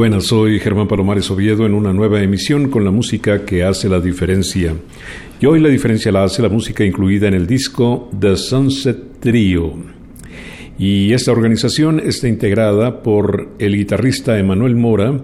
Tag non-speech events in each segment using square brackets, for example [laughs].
Buenas, soy Germán Palomares Oviedo en una nueva emisión con la música que hace la diferencia. Y hoy la diferencia la hace la música incluida en el disco The Sunset Trio. Y esta organización está integrada por el guitarrista Emanuel Mora,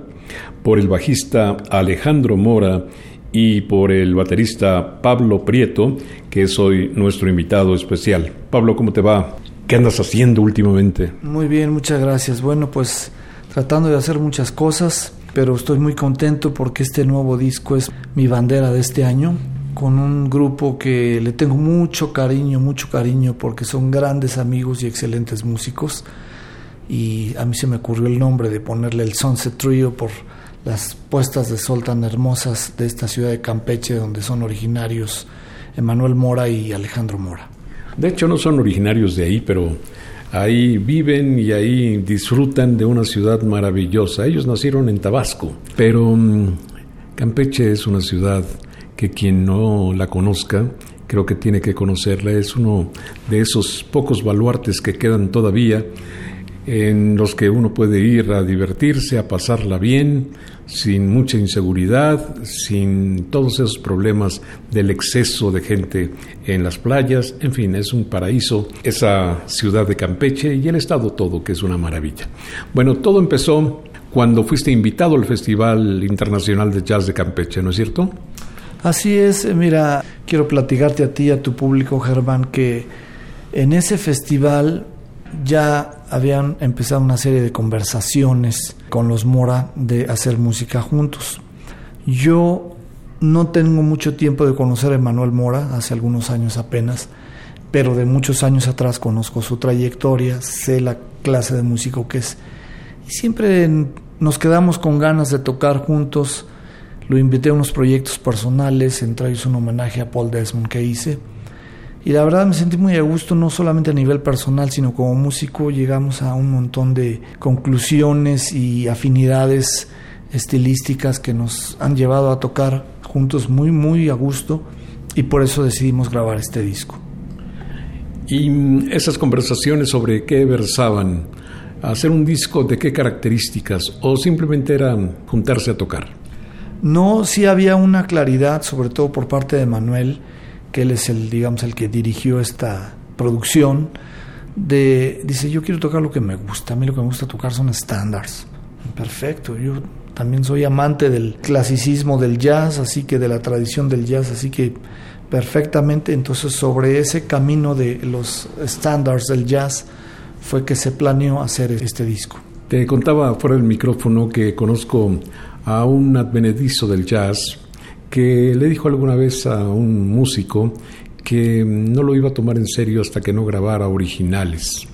por el bajista Alejandro Mora y por el baterista Pablo Prieto, que es hoy nuestro invitado especial. Pablo, ¿cómo te va? ¿Qué andas haciendo últimamente? Muy bien, muchas gracias. Bueno, pues tratando de hacer muchas cosas, pero estoy muy contento porque este nuevo disco es mi bandera de este año, con un grupo que le tengo mucho cariño, mucho cariño, porque son grandes amigos y excelentes músicos. Y a mí se me ocurrió el nombre de ponerle el Sunset Trio por las puestas de sol tan hermosas de esta ciudad de Campeche, donde son originarios Emanuel Mora y Alejandro Mora. De hecho, no son originarios de ahí, pero ahí viven y ahí disfrutan de una ciudad maravillosa. Ellos nacieron en Tabasco, pero mm, Campeche es una ciudad que quien no la conozca, creo que tiene que conocerla. Es uno de esos pocos baluartes que quedan todavía en los que uno puede ir a divertirse, a pasarla bien, sin mucha inseguridad, sin todos esos problemas del exceso de gente en las playas, en fin, es un paraíso esa ciudad de Campeche y el estado todo, que es una maravilla. Bueno, todo empezó cuando fuiste invitado al Festival Internacional de Jazz de Campeche, ¿no es cierto? Así es, mira, quiero platicarte a ti y a tu público, Germán, que en ese festival ya habían empezado una serie de conversaciones con los Mora de hacer música juntos. Yo no tengo mucho tiempo de conocer a Emanuel Mora, hace algunos años apenas, pero de muchos años atrás conozco su trayectoria, sé la clase de músico que es. Y siempre nos quedamos con ganas de tocar juntos. Lo invité a unos proyectos personales, entre ellos un homenaje a Paul Desmond que hice y la verdad me sentí muy a gusto, no solamente a nivel personal, sino como músico llegamos a un montón de conclusiones y afinidades estilísticas que nos han llevado a tocar juntos muy, muy a gusto y por eso decidimos grabar este disco. ¿Y esas conversaciones sobre qué versaban? ¿Hacer un disco de qué características? ¿O simplemente era juntarse a tocar? No, sí había una claridad, sobre todo por parte de Manuel, que él es el, digamos, el que dirigió esta producción, de, dice, yo quiero tocar lo que me gusta, a mí lo que me gusta tocar son estándares. Perfecto, yo también soy amante del clasicismo del jazz, así que de la tradición del jazz, así que perfectamente, entonces sobre ese camino de los estándares del jazz fue que se planeó hacer este disco. Te contaba fuera del micrófono que conozco a un advenedizo del jazz, que le dijo alguna vez a un músico que no lo iba a tomar en serio hasta que no grabara originales.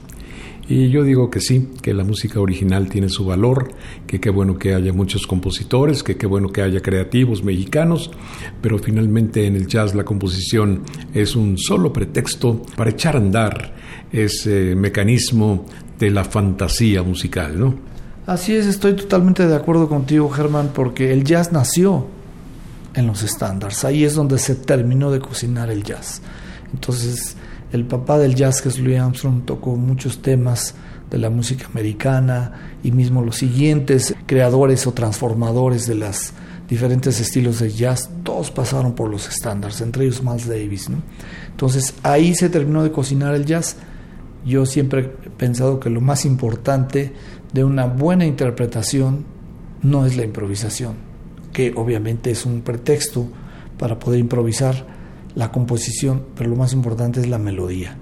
Y yo digo que sí, que la música original tiene su valor, que qué bueno que haya muchos compositores, que qué bueno que haya creativos mexicanos, pero finalmente en el jazz la composición es un solo pretexto para echar a andar ese mecanismo de la fantasía musical, ¿no? Así es, estoy totalmente de acuerdo contigo, Germán, porque el jazz nació en los estándares. Ahí es donde se terminó de cocinar el jazz. Entonces, el papá del jazz, que es Louis Armstrong, tocó muchos temas de la música americana y mismo los siguientes creadores o transformadores de las diferentes estilos de jazz, todos pasaron por los estándares, entre ellos Miles Davis. Entonces ahí se terminó de cocinar el jazz. Yo siempre he pensado que lo más importante de una buena interpretación no es la improvisación, que obviamente es un pretexto para poder improvisar la composición, pero lo más importante es la melodía.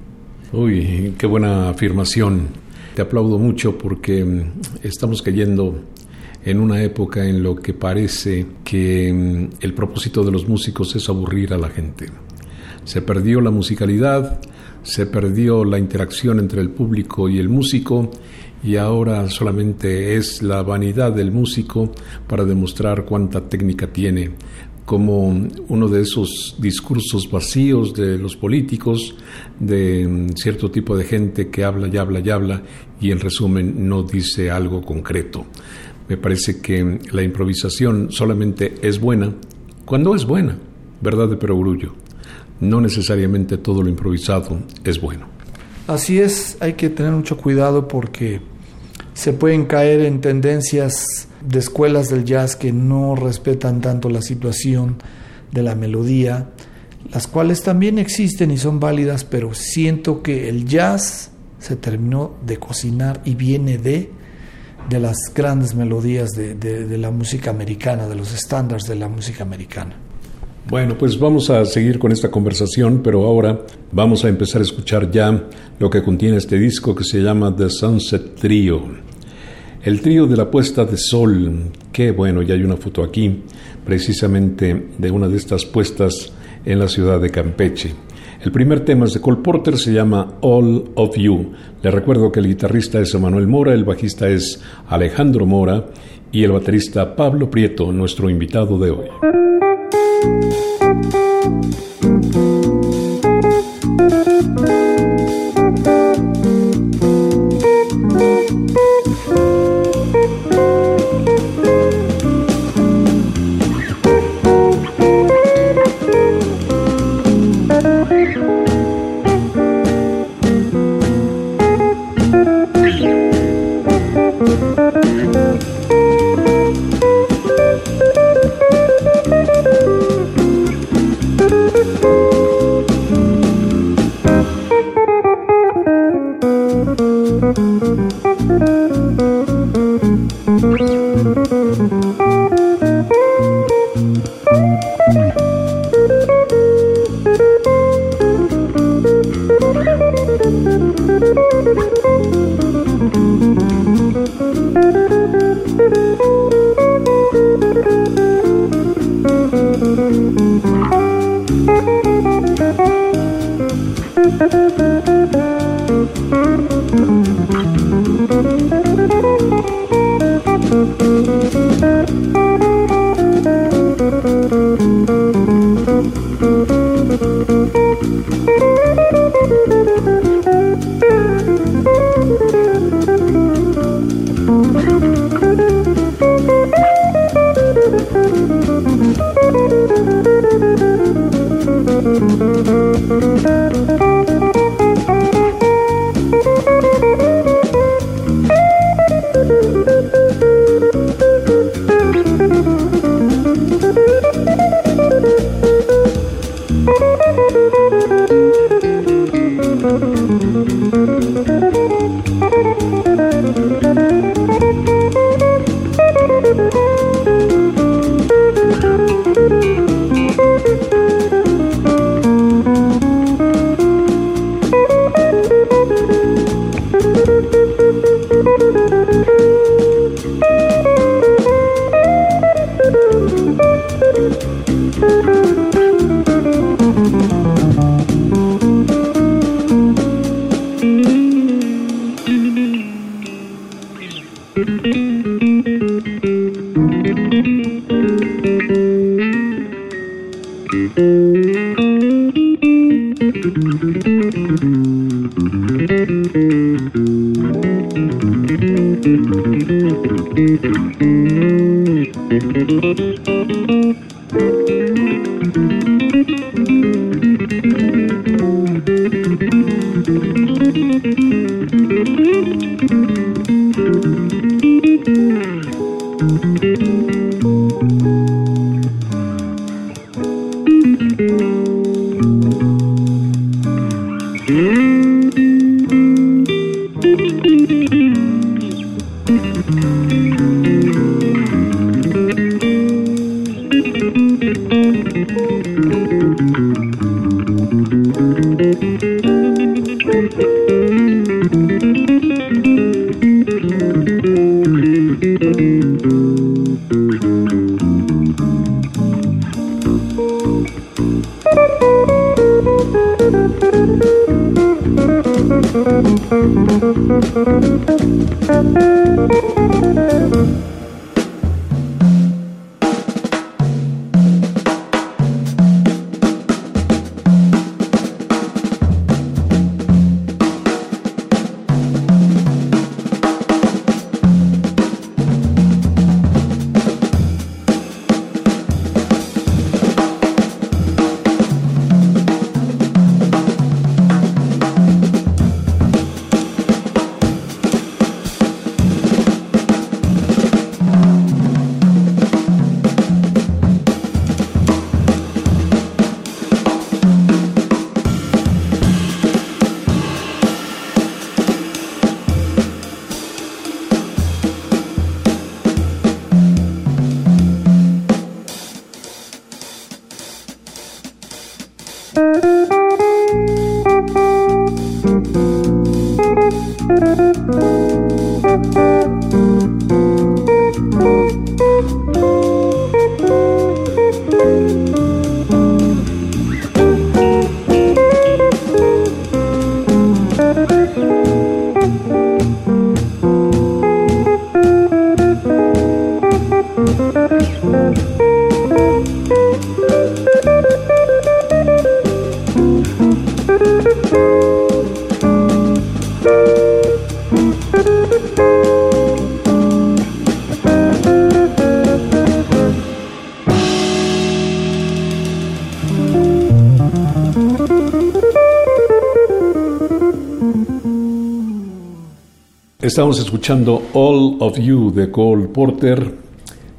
Uy, qué buena afirmación. Te aplaudo mucho porque mm, estamos cayendo en una época en lo que parece que mm, el propósito de los músicos es aburrir a la gente. Se perdió la musicalidad, se perdió la interacción entre el público y el músico y ahora solamente es la vanidad del músico para demostrar cuánta técnica tiene, como uno de esos discursos vacíos de los políticos, de cierto tipo de gente que habla y habla y habla y en resumen no dice algo concreto. Me parece que la improvisación solamente es buena cuando es buena, verdad de perogrullo. No necesariamente todo lo improvisado es bueno. Así es, hay que tener mucho cuidado porque se pueden caer en tendencias de escuelas del jazz que no respetan tanto la situación de la melodía, las cuales también existen y son válidas, pero siento que el jazz se terminó de cocinar y viene de de las grandes melodías de, de la música americana, de los estándares de la música americana. Bueno, pues vamos a seguir con esta conversación, pero ahora vamos a empezar a escuchar ya lo que contiene este disco que se llama The Sunset Trio. El trío de la puesta de sol, qué bueno, ya hay una foto aquí, precisamente de una de estas puestas en la ciudad de Campeche. El primer tema es de Cole Porter, se llama All of You. Le recuerdo que el guitarrista es Emanuel Mora, el bajista es Alejandro Mora y el baterista Pablo Prieto, nuestro invitado de hoy. Estamos escuchando All of You de Cole Porter,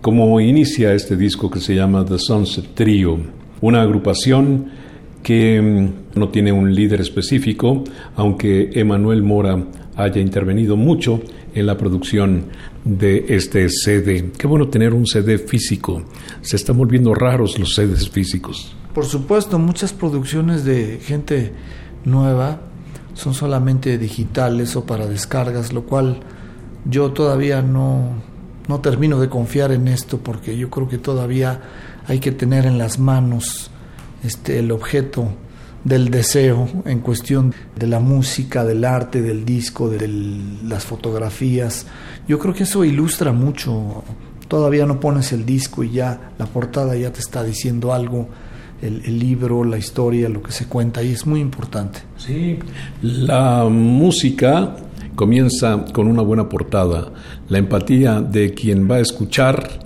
como inicia este disco que se llama The Sunset Trio, una agrupación que mm, no tiene un líder específico, aunque Emanuel Mora haya intervenido mucho en la producción de este CD. Qué bueno tener un CD físico. Se están volviendo raros los CDs físicos. Por supuesto, muchas producciones de gente nueva son solamente digitales o para descargas, lo cual yo todavía no, no termino de confiar en esto porque yo creo que todavía hay que tener en las manos este, el objeto del deseo en cuestión de la música, del arte, del disco, de las fotografías. Yo creo que eso ilustra mucho. Todavía no pones el disco y ya la portada ya te está diciendo algo el, libro, la historia, lo que se cuenta y es muy importante. Sí, la música comienza con una buena portada, la empatía de quien va a escuchar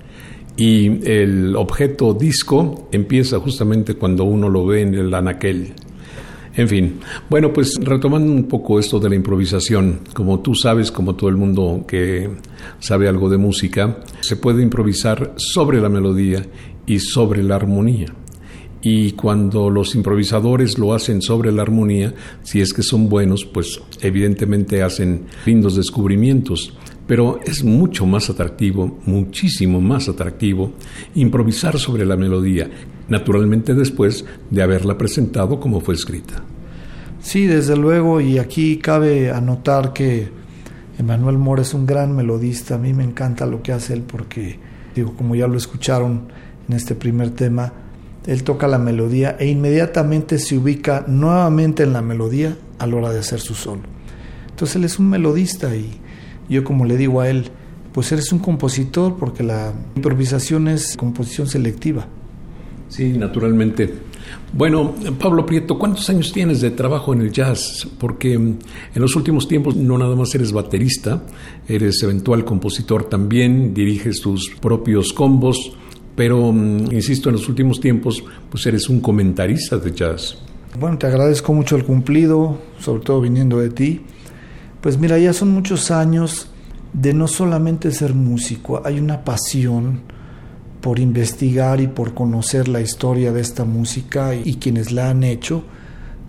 y el objeto disco empieza justamente cuando uno lo ve en el anaquel. En fin, bueno, pues retomando un poco esto de la improvisación, como tú sabes, como todo el mundo que sabe algo de música, se puede improvisar sobre la melodía y sobre la armonía y cuando los improvisadores lo hacen sobre la armonía, si es que son buenos, pues evidentemente hacen lindos descubrimientos. Pero es mucho más atractivo, muchísimo más atractivo, improvisar sobre la melodía, naturalmente después de haberla presentado como fue escrita. Sí, desde luego, y aquí cabe anotar que Emanuel Mora es un gran melodista, a mí me encanta lo que hace él porque, digo, como ya lo escucharon en este primer tema, él toca la melodía e inmediatamente se ubica nuevamente en la melodía a la hora de hacer su solo. Entonces él es un melodista y yo como le digo a él, pues eres un compositor porque la improvisación es composición selectiva. Sí, naturalmente. Bueno, Pablo Prieto, ¿cuántos años tienes de trabajo en el jazz? Porque en los últimos tiempos no nada más eres baterista, eres eventual compositor también, diriges tus propios combos pero, mm, insisto, en los últimos tiempos, pues eres un comentarista de jazz. Bueno, te agradezco mucho el cumplido, sobre todo viniendo de ti. Pues mira, ya son muchos años de no solamente ser músico, hay una pasión por investigar y por conocer la historia de esta música y, quienes la han hecho.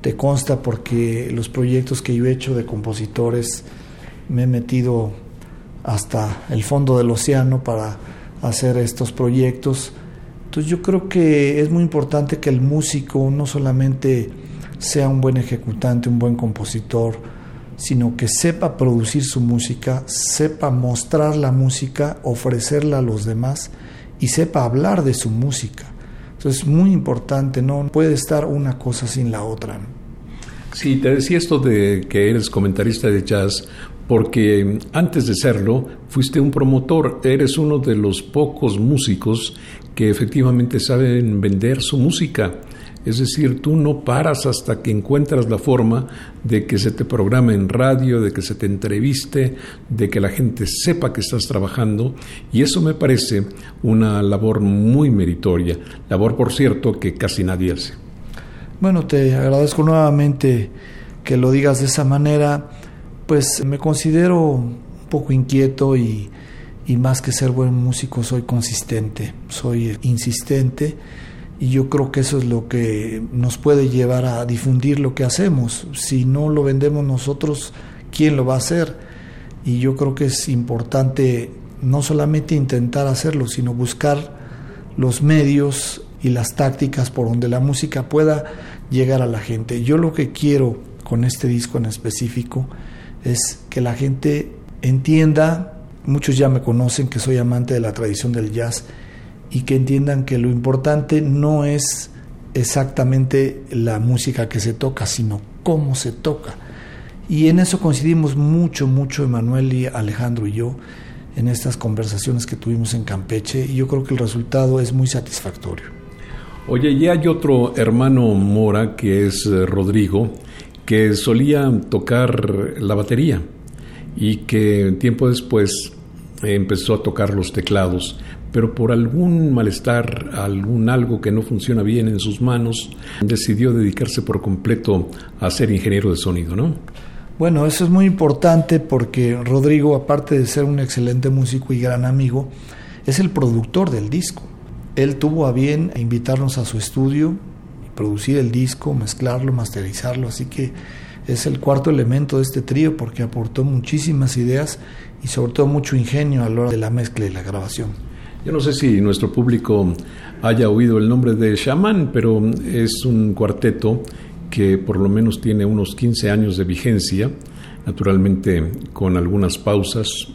te consta porque los proyectos que yo he hecho de compositores me he metido hasta el fondo del océano para hacer estos proyectos. Entonces yo creo que es muy importante que el músico no solamente sea un buen ejecutante, un buen compositor, sino que sepa producir su música, sepa mostrar la música, ofrecerla a los demás y sepa hablar de su música. Entonces es muy importante, no puede estar una cosa sin la otra. Sí, te decía esto de que eres comentarista de jazz porque antes de serlo fuiste un promotor, eres uno de los pocos músicos que efectivamente saben vender su música. Es decir, tú no paras hasta que encuentras la forma de que se te programe en radio, de que se te entreviste, de que la gente sepa que estás trabajando. Y eso me parece una labor muy meritoria. Labor, por cierto, que casi nadie hace. Bueno, te agradezco nuevamente que lo digas de esa manera. Pues me considero un poco inquieto y, más que ser buen músico soy consistente, soy insistente y yo creo que eso es lo que nos puede llevar a difundir lo que hacemos. Si no lo vendemos nosotros, ¿quién lo va a hacer? Y yo creo que es importante no solamente intentar hacerlo, sino buscar los medios y las tácticas por donde la música pueda llegar a la gente. Yo lo que quiero con este disco en específico es que la gente entienda, muchos ya me conocen que soy amante de la tradición del jazz, y que entiendan que lo importante no es exactamente la música que se toca, sino cómo se toca. Y en eso coincidimos mucho, mucho Emanuel y Alejandro y yo en estas conversaciones que tuvimos en Campeche y yo creo que el resultado es muy satisfactorio. Oye, y hay otro hermano Mora que es eh, Rodrigo, que solía tocar la batería y que tiempo después empezó a tocar los teclados pero por algún malestar, algún algo que no funciona bien en sus manos, decidió dedicarse por completo a ser ingeniero de sonido, ¿no? Bueno, eso es muy importante porque Rodrigo, aparte de ser un excelente músico y gran amigo, es el productor del disco. Él tuvo a bien invitarnos a su estudio, producir el disco, mezclarlo, masterizarlo, así que es el cuarto elemento de este trío porque aportó muchísimas ideas y sobre todo mucho ingenio a la hora de la mezcla y la grabación. Yo no sé si nuestro público haya oído el nombre de Shaman, pero es un cuarteto que por lo menos tiene unos 15 años de vigencia, naturalmente con algunas pausas,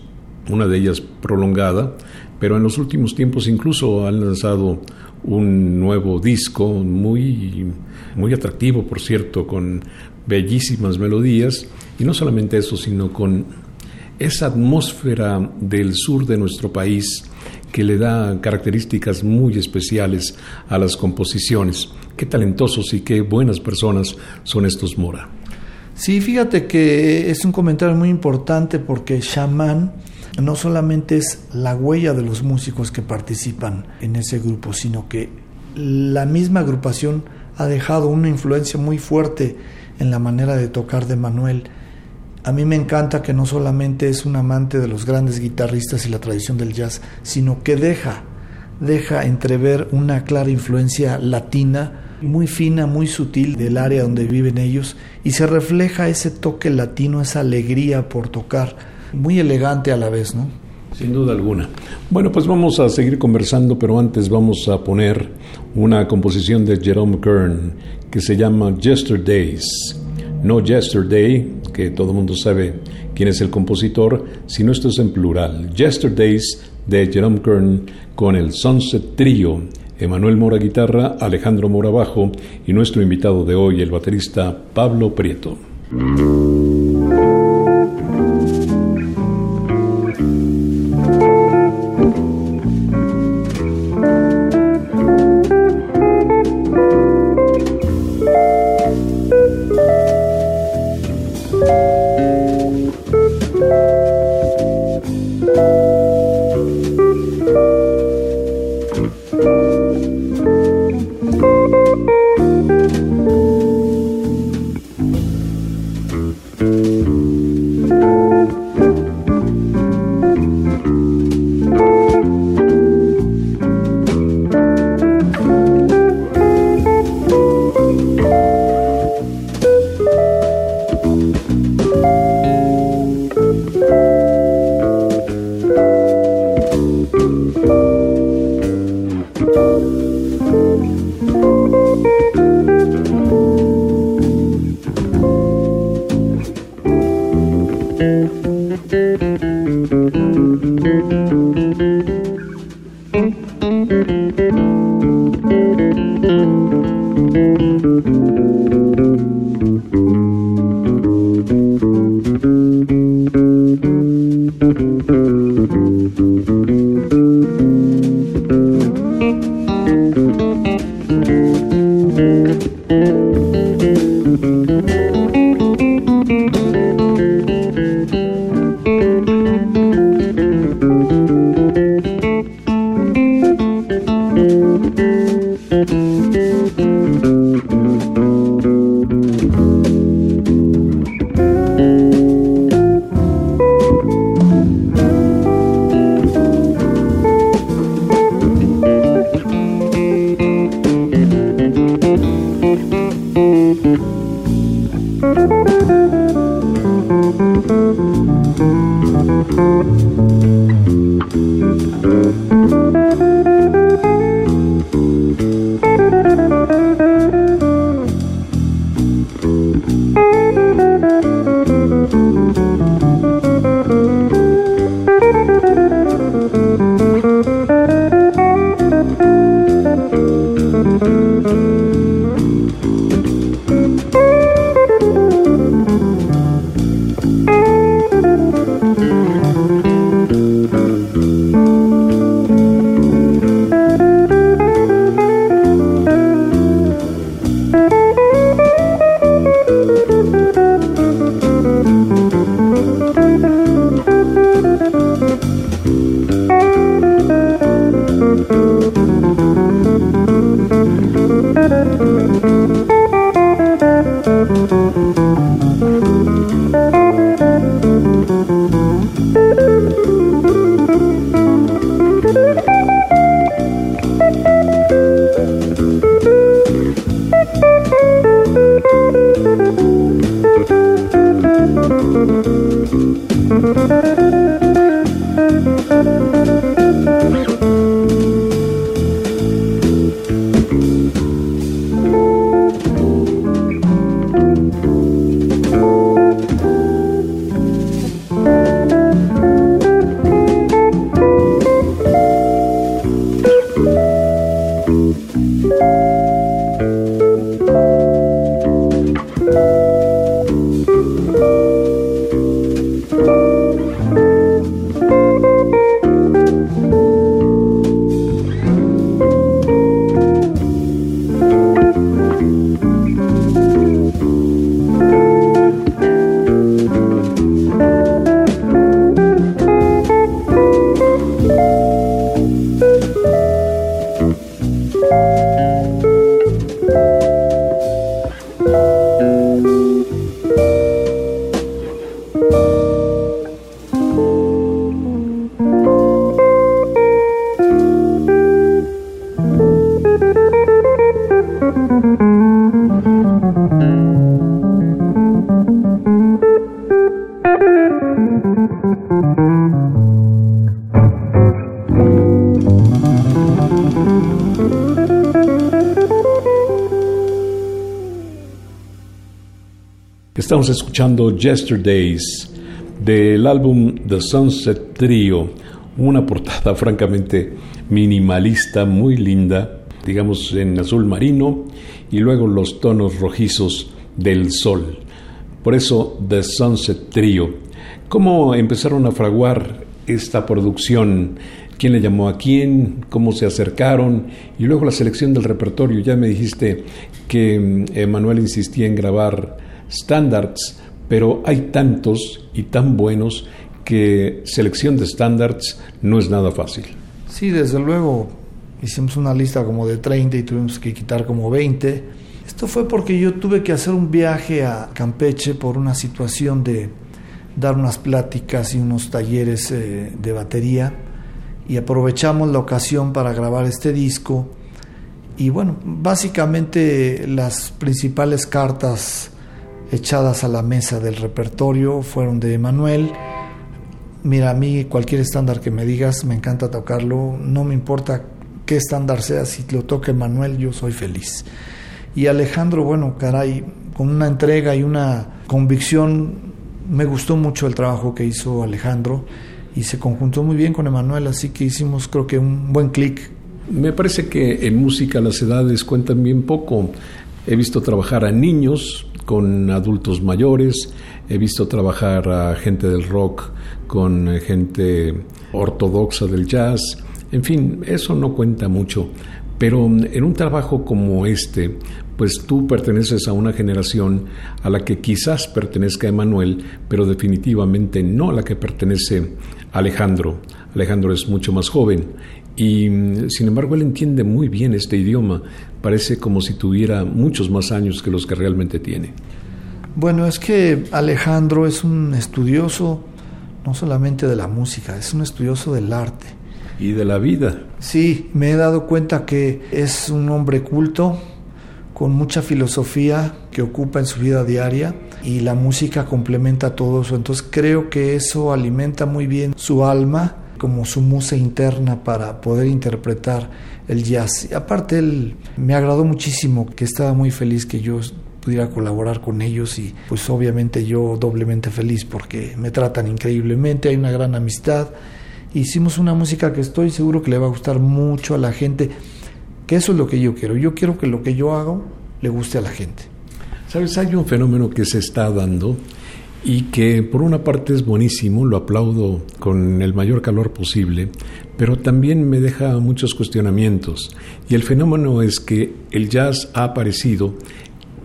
una de ellas prolongada, pero en los últimos tiempos incluso han lanzado un nuevo disco muy, muy atractivo, por cierto, con bellísimas melodías, y no solamente eso, sino con esa atmósfera del sur de nuestro país que le da características muy especiales a las composiciones. Qué talentosos y qué buenas personas son estos Mora. Sí, fíjate que es un comentario muy importante porque Shaman no solamente es la huella de los músicos que participan en ese grupo, sino que la misma agrupación ha dejado una influencia muy fuerte en la manera de tocar de Manuel. A mí me encanta que no solamente es un amante de los grandes guitarristas y la tradición del jazz, sino que deja, deja entrever una clara influencia latina, muy fina, muy sutil del área donde viven ellos, y se refleja ese toque latino, esa alegría por tocar, muy elegante a la vez, ¿no? Sin duda alguna. Bueno, pues vamos a seguir conversando, pero antes vamos a poner una composición de Jerome Kern que se llama Yesterdays. No Yesterday, que todo el mundo sabe quién es el compositor, sino esto es en plural. Yesterdays de Jerome Kern con el Sunset Trio. Emanuel Mora guitarra, Alejandro Mora bajo y nuestro invitado de hoy, el baterista Pablo Prieto. Escuchando Yesterdays del álbum The Sunset Trio, una portada francamente minimalista, muy linda, digamos en azul marino, y luego los tonos rojizos del sol. Por eso The Sunset Trio. ¿Cómo empezaron a fraguar esta producción? ¿Quién le llamó a quién? ¿Cómo se acercaron? Y luego la selección del repertorio. Ya me dijiste que Emanuel insistía en grabar standards, pero hay tantos y tan buenos que selección de standards no es nada fácil. Sí, desde luego hicimos una lista como de 30 y tuvimos que quitar como 20. Esto fue porque yo tuve que hacer un viaje a Campeche por una situación de dar unas pláticas y unos talleres eh, de batería y aprovechamos la ocasión para grabar este disco y bueno, básicamente las principales cartas echadas a la mesa del repertorio fueron de Emanuel. Mira, a mí cualquier estándar que me digas, me encanta tocarlo, no me importa qué estándar sea, si lo toca Emanuel, yo soy feliz. Y Alejandro, bueno, caray, con una entrega y una convicción, me gustó mucho el trabajo que hizo Alejandro y se conjuntó muy bien con Emanuel, así que hicimos creo que un buen clic. Me parece que en música las edades cuentan bien poco. He visto trabajar a niños, con adultos mayores, he visto trabajar a gente del rock con eh, gente ortodoxa del jazz, en fin, eso no cuenta mucho, pero mm, en un trabajo como este, pues tú perteneces a una generación a la que quizás pertenezca Emanuel, pero definitivamente no a la que pertenece Alejandro. Alejandro es mucho más joven y mm, sin embargo él entiende muy bien este idioma, parece como si tuviera muchos más años que los que realmente tiene. Bueno, es que Alejandro es un estudioso no solamente de la música, es un estudioso del arte. Y de la vida. Sí, me he dado cuenta que es un hombre culto, con mucha filosofía que ocupa en su vida diaria y la música complementa todo eso. Entonces creo que eso alimenta muy bien su alma como su musa interna para poder interpretar el jazz. Y aparte él me agradó muchísimo, que estaba muy feliz que yo pudiera colaborar con ellos y pues obviamente yo doblemente feliz porque me tratan increíblemente, hay una gran amistad. Hicimos una música que estoy seguro que le va a gustar mucho a la gente, que eso es lo que yo quiero. Yo quiero que lo que yo hago le guste a la gente. Sabes, hay un fenómeno que se está dando y que por una parte es buenísimo, lo aplaudo con el mayor calor posible, pero también me deja muchos cuestionamientos. Y el fenómeno es que el jazz ha aparecido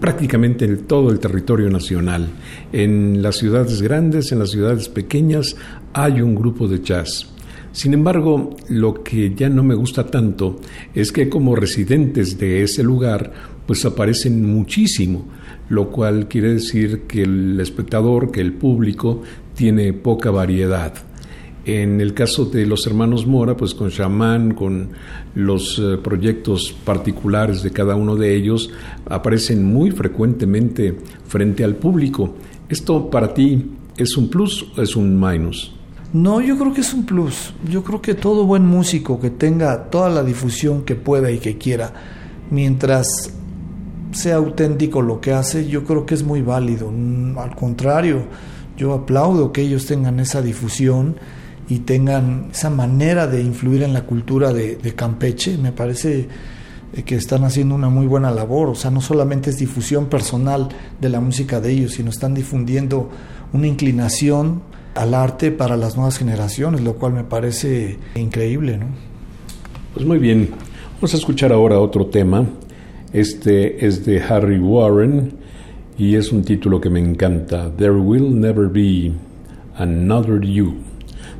prácticamente en todo el territorio nacional. En las ciudades grandes, en las ciudades pequeñas, hay un grupo de jazz. Sin embargo, lo que ya no me gusta tanto es que como residentes de ese lugar, pues aparecen muchísimo, lo cual quiere decir que el espectador, que el público, tiene poca variedad. En el caso de los hermanos Mora, pues con Shaman, con los eh, proyectos particulares de cada uno de ellos, aparecen muy frecuentemente frente al público. ¿Esto para ti es un plus o es un minus? No, yo creo que es un plus. Yo creo que todo buen músico que tenga toda la difusión que pueda y que quiera, mientras sea auténtico lo que hace, yo creo que es muy válido. Mm, al contrario, yo aplaudo que ellos tengan esa difusión y tengan esa manera de influir en la cultura de, Campeche, me parece eh, que están haciendo una muy buena labor. O sea, no solamente es difusión personal de la música de ellos, sino están difundiendo una inclinación al arte para las nuevas generaciones, lo cual me parece increíble. ¿no? Pues muy bien, vamos a escuchar ahora otro tema. Este es de Harry Warren y es un título que me encanta, There Will Never Be Another You.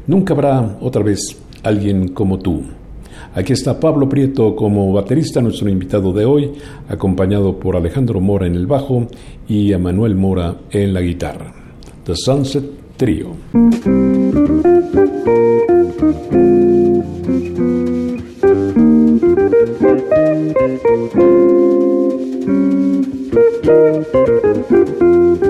Nunca habrá otra vez alguien como tú. Aquí está Pablo Prieto como baterista, nuestro invitado de hoy, acompañado por Alejandro Mora en el bajo y a Manuel Mora en la guitarra. The Sunset Trio. Thank you.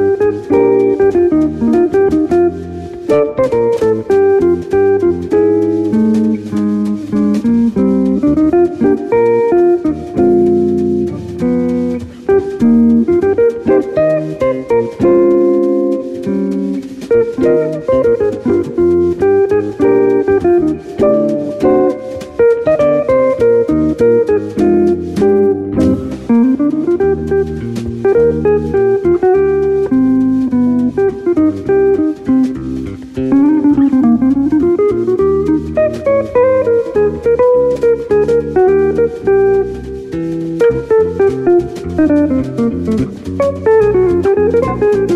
Thank you.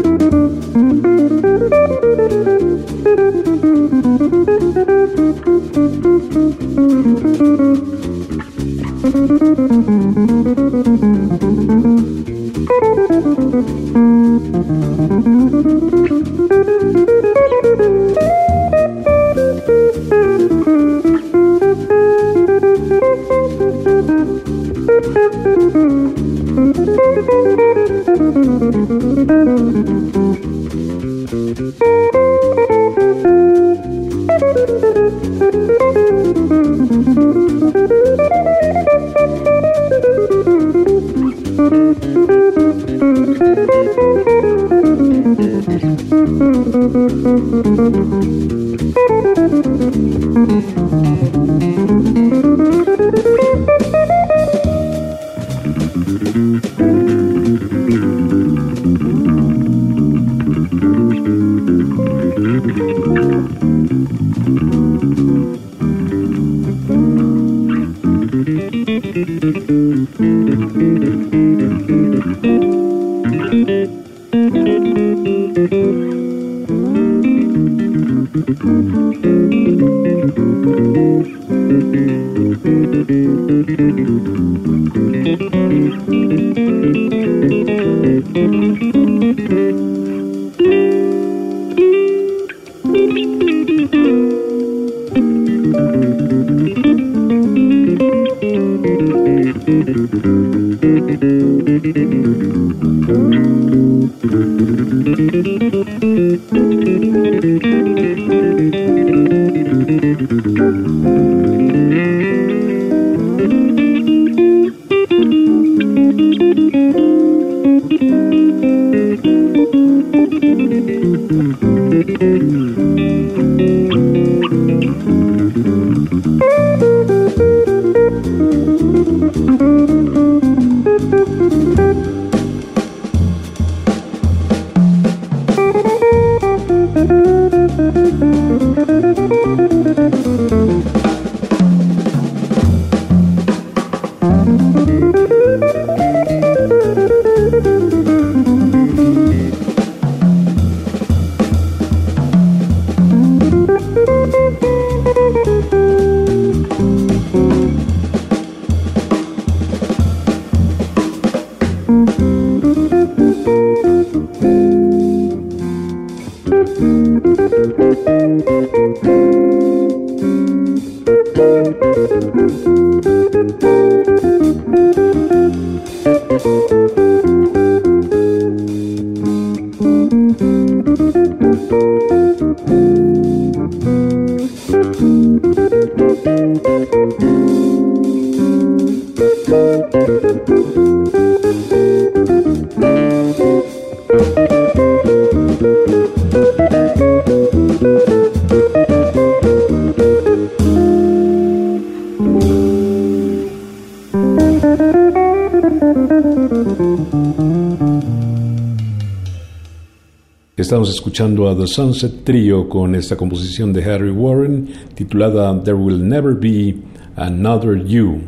Estamos escuchando a The Sunset Trio con esta composición de Harry Warren titulada There Will Never Be Another You.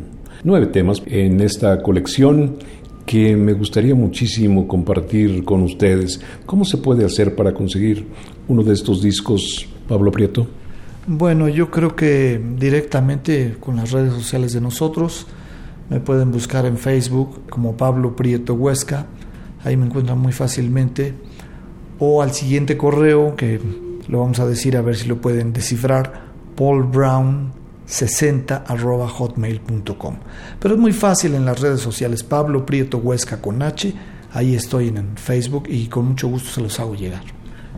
Nueve temas en esta colección que me gustaría muchísimo compartir con ustedes. ¿Cómo se puede hacer para conseguir uno de estos discos, Pablo Prieto? Bueno, yo creo que directamente con las redes sociales de nosotros. Me pueden buscar en Facebook como Pablo Prieto Huesca. Ahí me encuentran muy fácilmente o al siguiente correo que lo vamos a decir a ver si lo pueden descifrar, paulbrown60 hotmail.com. Pero es muy fácil en las redes sociales, Pablo Prieto Huesca con H, ahí estoy en Facebook y con mucho gusto se los hago llegar.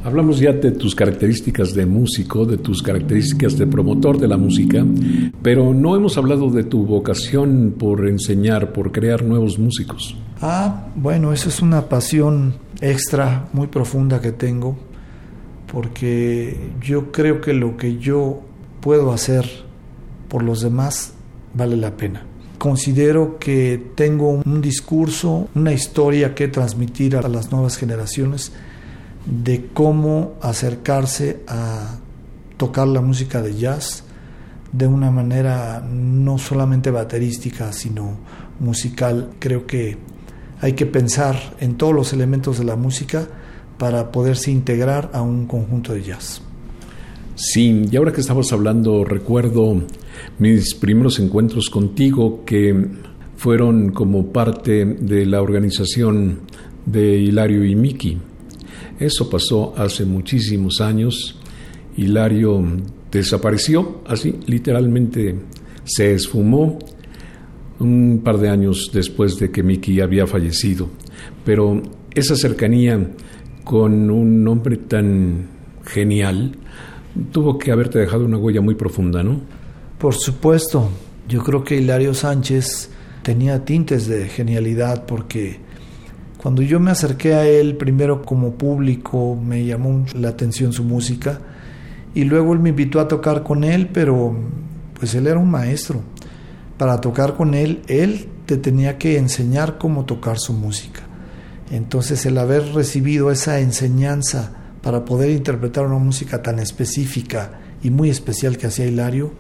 Hablamos ya de tus características de músico, de tus características de promotor de la música, pero no hemos hablado de tu vocación por enseñar, por crear nuevos músicos. Ah, bueno, eso es una pasión extra muy profunda que tengo, porque yo creo que lo que yo puedo hacer por los demás vale la pena. Considero que tengo un discurso, una historia que transmitir a las nuevas generaciones de cómo acercarse a tocar la música de jazz de una manera no solamente baterística, sino musical. Creo que hay que pensar en todos los elementos de la música para poderse integrar a un conjunto de jazz. Sí, y ahora que estamos hablando, recuerdo mis primeros encuentros contigo que fueron como parte de la organización de Hilario y Miki. Eso pasó hace muchísimos años. Hilario desapareció, así literalmente se esfumó un par de años después de que Miki había fallecido. Pero esa cercanía con un hombre tan genial tuvo que haberte dejado una huella muy profunda, ¿no? Por supuesto. Yo creo que Hilario Sánchez tenía tintes de genialidad porque cuando yo me acerqué a él, primero como público, me llamó la atención su música y luego él me invitó a tocar con él, pero pues él era un maestro para tocar con él, él te tenía que enseñar cómo tocar su música. Entonces el haber recibido esa enseñanza para poder interpretar una música tan específica y muy especial que hacía Hilario,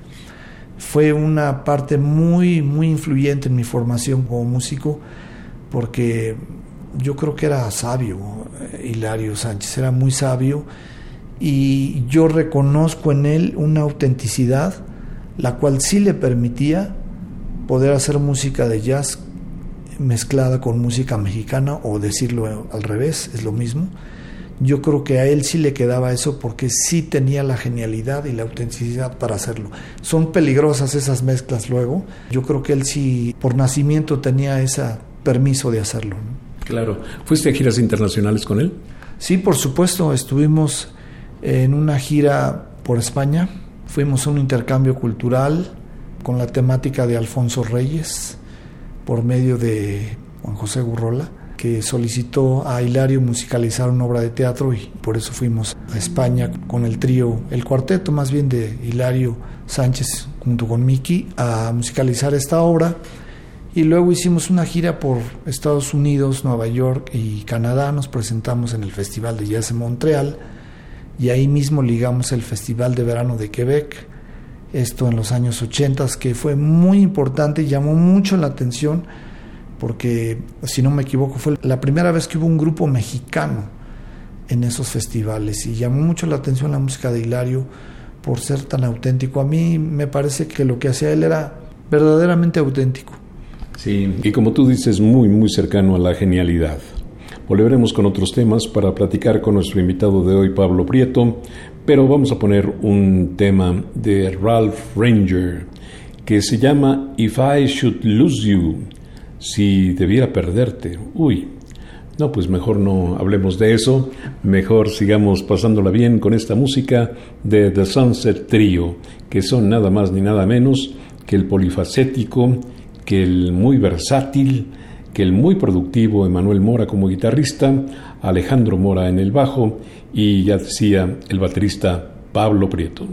fue una parte muy, muy influyente en mi formación como músico, porque yo creo que era sabio, Hilario Sánchez, era muy sabio, y yo reconozco en él una autenticidad, la cual sí le permitía poder hacer música de jazz mezclada con música mexicana o decirlo al revés, es lo mismo. Yo creo que a él sí le quedaba eso porque sí tenía la genialidad y la autenticidad para hacerlo. Son peligrosas esas mezclas luego. Yo creo que él sí por nacimiento tenía ese permiso de hacerlo. Claro. ¿Fuiste a giras internacionales con él? Sí, por supuesto, estuvimos en una gira por España, fuimos a un intercambio cultural con la temática de Alfonso Reyes por medio de Juan José Gurrola, que solicitó a Hilario musicalizar una obra de teatro y por eso fuimos a España con el trío, el cuarteto más bien de Hilario Sánchez junto con Miki a musicalizar esta obra y luego hicimos una gira por Estados Unidos, Nueva York y Canadá. Nos presentamos en el Festival de Jazz en Montreal y ahí mismo ligamos el Festival de Verano de Quebec. Esto en los años 80, que fue muy importante y llamó mucho la atención porque, si no me equivoco, fue la primera vez que hubo un grupo mexicano en esos festivales y llamó mucho la atención la música de Hilario por ser tan auténtico. A mí me parece que lo que hacía él era verdaderamente auténtico. Sí, y como tú dices, muy, muy cercano a la genialidad. Volveremos con otros temas para platicar con nuestro invitado de hoy, Pablo Prieto, pero vamos a poner un tema de Ralph Ranger que se llama If I Should Lose You, si debiera perderte. Uy, no, pues mejor no hablemos de eso, mejor sigamos pasándola bien con esta música de The Sunset Trio, que son nada más ni nada menos que el polifacético que el muy versátil, que el muy productivo Emanuel Mora como guitarrista, Alejandro Mora en el bajo y ya decía el baterista Pablo Prieto.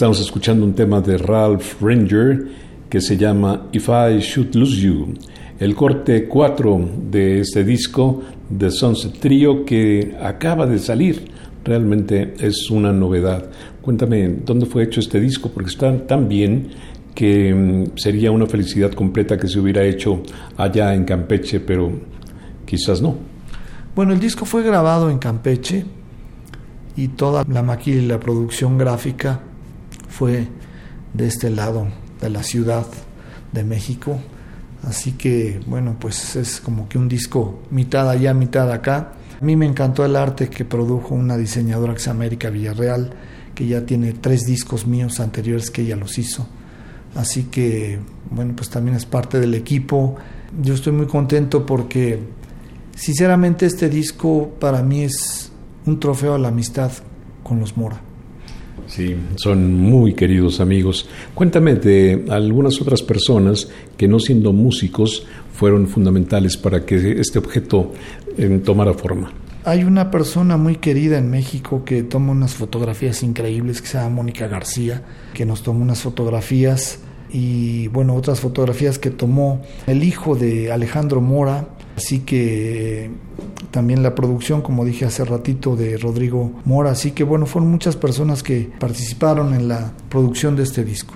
Estamos escuchando un tema de Ralph Ranger que se llama If I Should Lose You, el corte 4 de este disco de Sunset Trio que acaba de salir. Realmente es una novedad. Cuéntame, ¿dónde fue hecho este disco? Porque está tan bien que mm, sería una felicidad completa que se hubiera hecho allá en Campeche, pero quizás no. Bueno, el disco fue grabado en Campeche y toda la maquila y la producción gráfica fue de este lado de la ciudad de México. Así que, bueno, pues es como que un disco mitad allá, mitad acá. A mí me encantó el arte que produjo una diseñadora que América Villarreal, que ya tiene tres discos míos anteriores que ella los hizo. Así que, bueno, pues también es parte del equipo. Yo estoy muy contento porque, sinceramente, este disco para mí es un trofeo a la amistad con los Mora. Sí, son muy queridos amigos. Cuéntame de algunas otras personas que no siendo músicos fueron fundamentales para que este objeto eh, tomara forma. Hay una persona muy querida en México que toma unas fotografías increíbles que se llama Mónica García, que nos tomó unas fotografías y bueno, otras fotografías que tomó el hijo de Alejandro Mora, así que también la producción, como dije hace ratito, de Rodrigo Mora. Así que bueno, fueron muchas personas que participaron en la producción de este disco.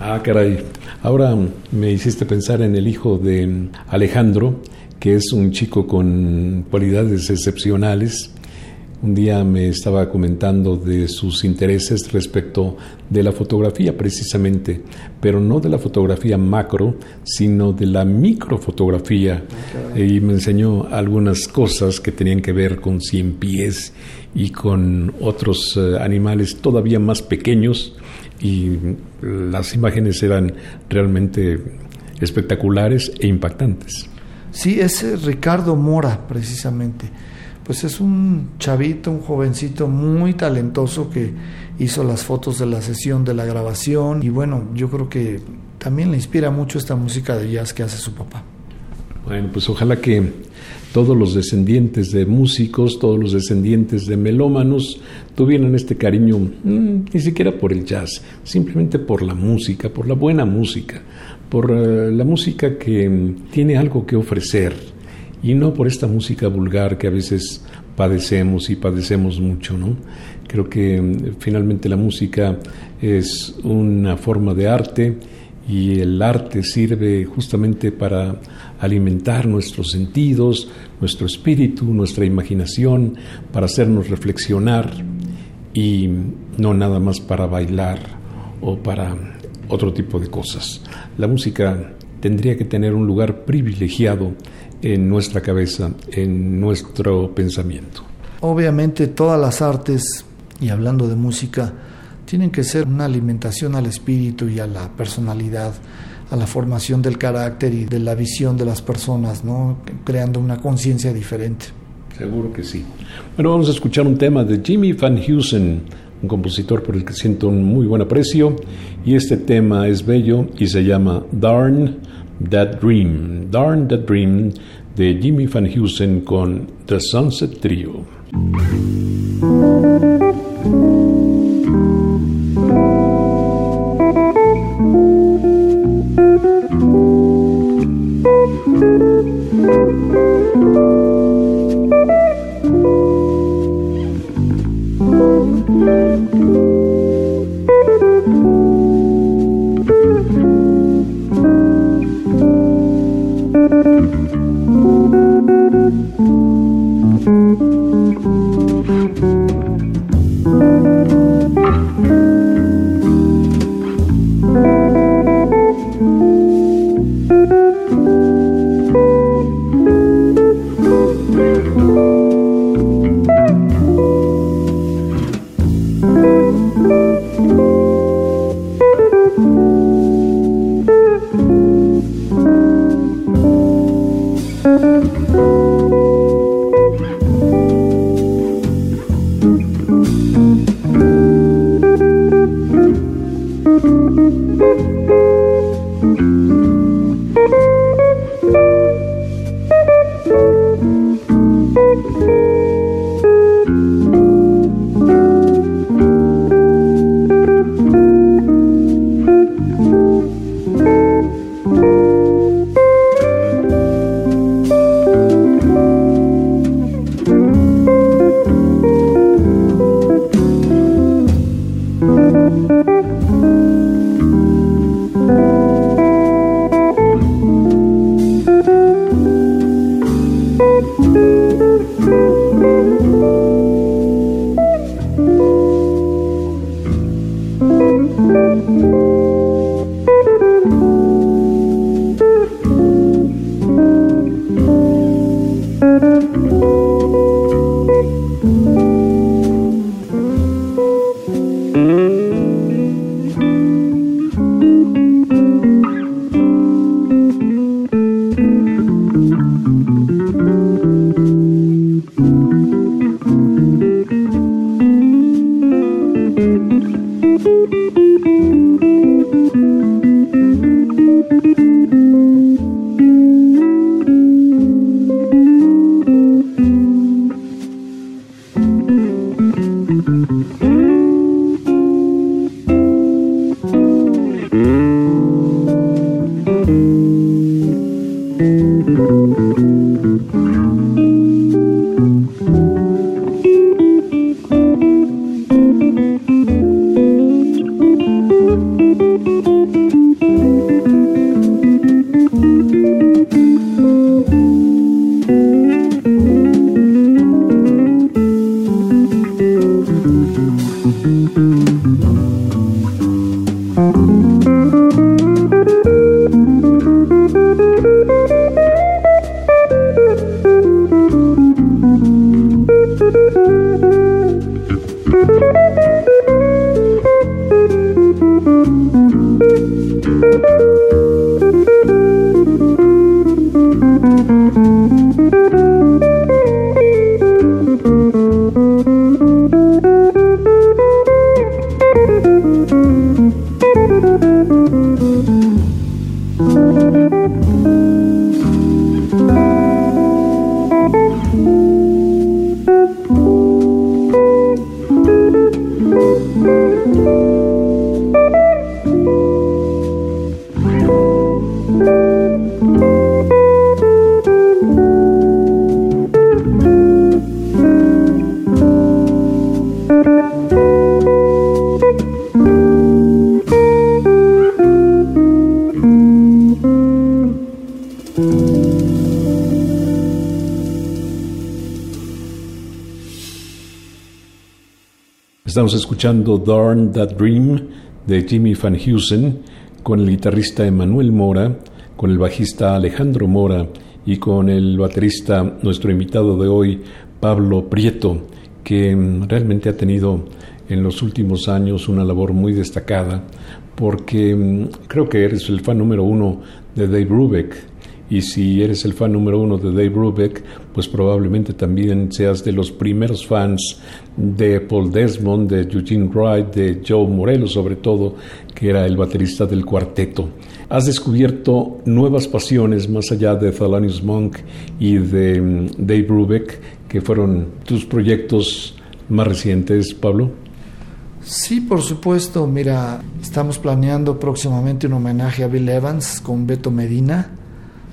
Ah, caray. Ahora me hiciste pensar en el hijo de Alejandro, que es un chico con cualidades excepcionales, un día me estaba comentando de sus intereses respecto de la fotografía precisamente, pero no de la fotografía macro, sino de la microfotografía. Y me enseñó algunas cosas que tenían que ver con cien pies y con otros eh, animales todavía más pequeños y las imágenes eran realmente espectaculares e impactantes. Sí, es Ricardo Mora precisamente pues es un chavito, un jovencito muy talentoso que hizo las fotos de la sesión de la grabación y bueno, yo creo que también le inspira mucho esta música de jazz que hace su papá. Bueno, pues ojalá que todos los descendientes de músicos, todos los descendientes de melómanos tuvieran este cariño, mm, ni siquiera por el jazz, simplemente por la música, por la buena música, por eh, la música que tiene algo que ofrecer y no por esta música vulgar que a veces padecemos y padecemos mucho, ¿no? Creo que mm, finalmente la música es una forma de arte y el arte sirve justamente para alimentar nuestros sentidos, nuestro espíritu, nuestra imaginación, para hacernos reflexionar y no nada más para bailar o para otro tipo de cosas. La música tendría que tener un lugar privilegiado en nuestra cabeza, en nuestro pensamiento. Obviamente todas las artes, y hablando de música, tienen que ser una alimentación al espíritu y a la personalidad, a la formación del carácter y de la visión de las personas, ¿no? creando una conciencia diferente. Seguro que sí. Bueno, vamos a escuchar un tema de Jimmy Van Heusen, un compositor por el que siento un muy buen aprecio, y este tema es bello y se llama Darn That Dream, Darn That Dream de Jimmy Van Heusen con The Sunset Trio. Estamos escuchando Darn That Dream de Jimmy Van Heusen con el guitarrista Emanuel Mora, con el bajista Alejandro Mora y con el baterista, nuestro invitado de hoy, Pablo Prieto, que mm, realmente ha tenido en los últimos años una labor muy destacada, porque mm, creo que eres el fan número uno de Dave Brubeck y si eres el fan número uno de Dave Brubeck, pues probablemente también seas de los primeros fans de Paul Desmond, de Eugene Wright, de Joe Morello sobre todo, que era el baterista del cuarteto. Has descubierto nuevas pasiones más allá de Thelonious Monk y de mm, Dave Brubeck, que fueron tus proyectos más recientes, Pablo. Sí, por supuesto. Mira, estamos planeando próximamente un homenaje a Bill Evans con Beto Medina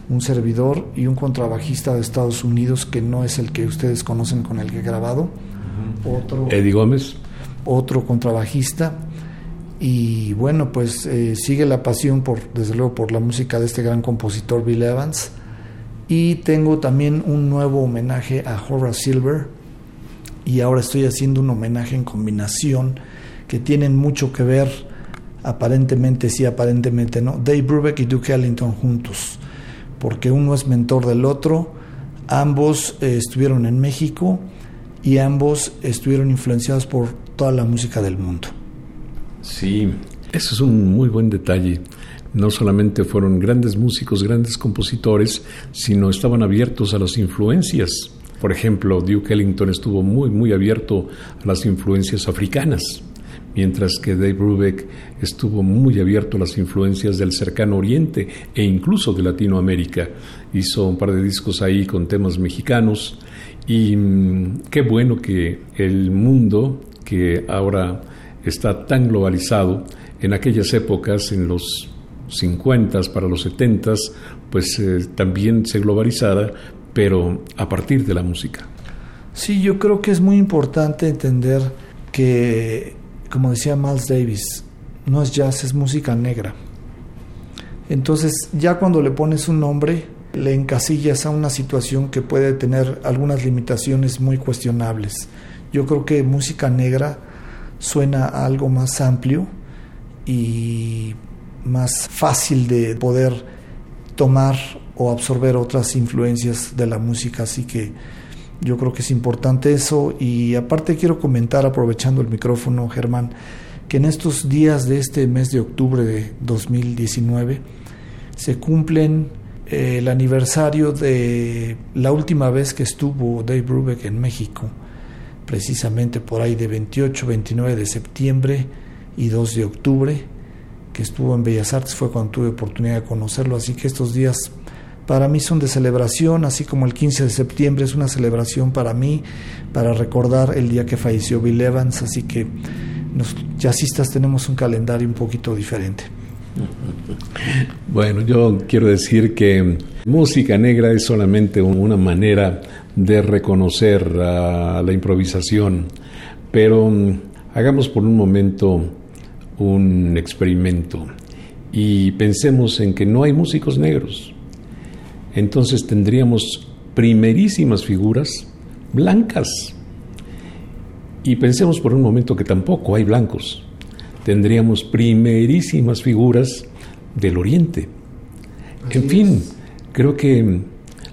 un servidor y un contrabajista de Estados Unidos que no es el que ustedes conocen con el que he grabado. Otro, Eddie Gómez. Otro contrabajista. Y bueno, pues eh, sigue la pasión por, desde luego, por la música de este gran compositor Bill Evans. Y tengo también un nuevo homenaje a Horace Silver. Y ahora estoy haciendo un homenaje en combinación que tienen mucho que ver, aparentemente sí, aparentemente no, Dave Brubeck y Duke Ellington juntos porque uno es mentor del otro, ambos eh, estuvieron en México y ambos estuvieron influenciados por toda la música del mundo. Sí, eso es un muy buen detalle. No solamente fueron grandes músicos, grandes compositores, sino estaban abiertos a las influencias. Por ejemplo, Duke Ellington estuvo muy, muy abierto a las influencias africanas mientras que Dave Brubeck estuvo muy abierto a las influencias del cercano oriente e incluso de Latinoamérica. Hizo un par de discos ahí con temas mexicanos y mm, qué bueno que el mundo que ahora está tan globalizado, en aquellas épocas, en los 50 para los 70 pues eh, también se globalizara, pero a partir de la música. Sí, yo creo que es muy importante entender que, como decía Miles Davis, no es jazz, es música negra. Entonces, ya cuando le pones un nombre, le encasillas a una situación que puede tener algunas limitaciones muy cuestionables. Yo creo que música negra suena a algo más amplio y más fácil de poder tomar o absorber otras influencias de la música, así que yo creo que es importante eso. Y aparte quiero comentar aprovechando el micrófono, Germán, que en estos días de este mes de octubre de 2019 se cumplen eh, el aniversario de la última vez que estuvo Dave Brubeck en México, precisamente por ahí de 28, 29 de septiembre y 2 de octubre que estuvo en Bellas Artes fue cuando tuve oportunidad de conocerlo, así que estos días para mí son de celebración, así como el 15 de septiembre es una celebración para mí, para recordar el día que falleció Bill Evans, así que los jazzistas tenemos un calendario un poquito diferente. Bueno, yo quiero decir que música negra es solamente una manera de reconocer la improvisación, pero mm, hagamos por un momento un experimento y pensemos en que no hay músicos negros. Entonces tendríamos primerísimas figuras blancas. Y pensemos por un momento que tampoco hay blancos. Tendríamos primerísimas figuras del Oriente. en fin, creo que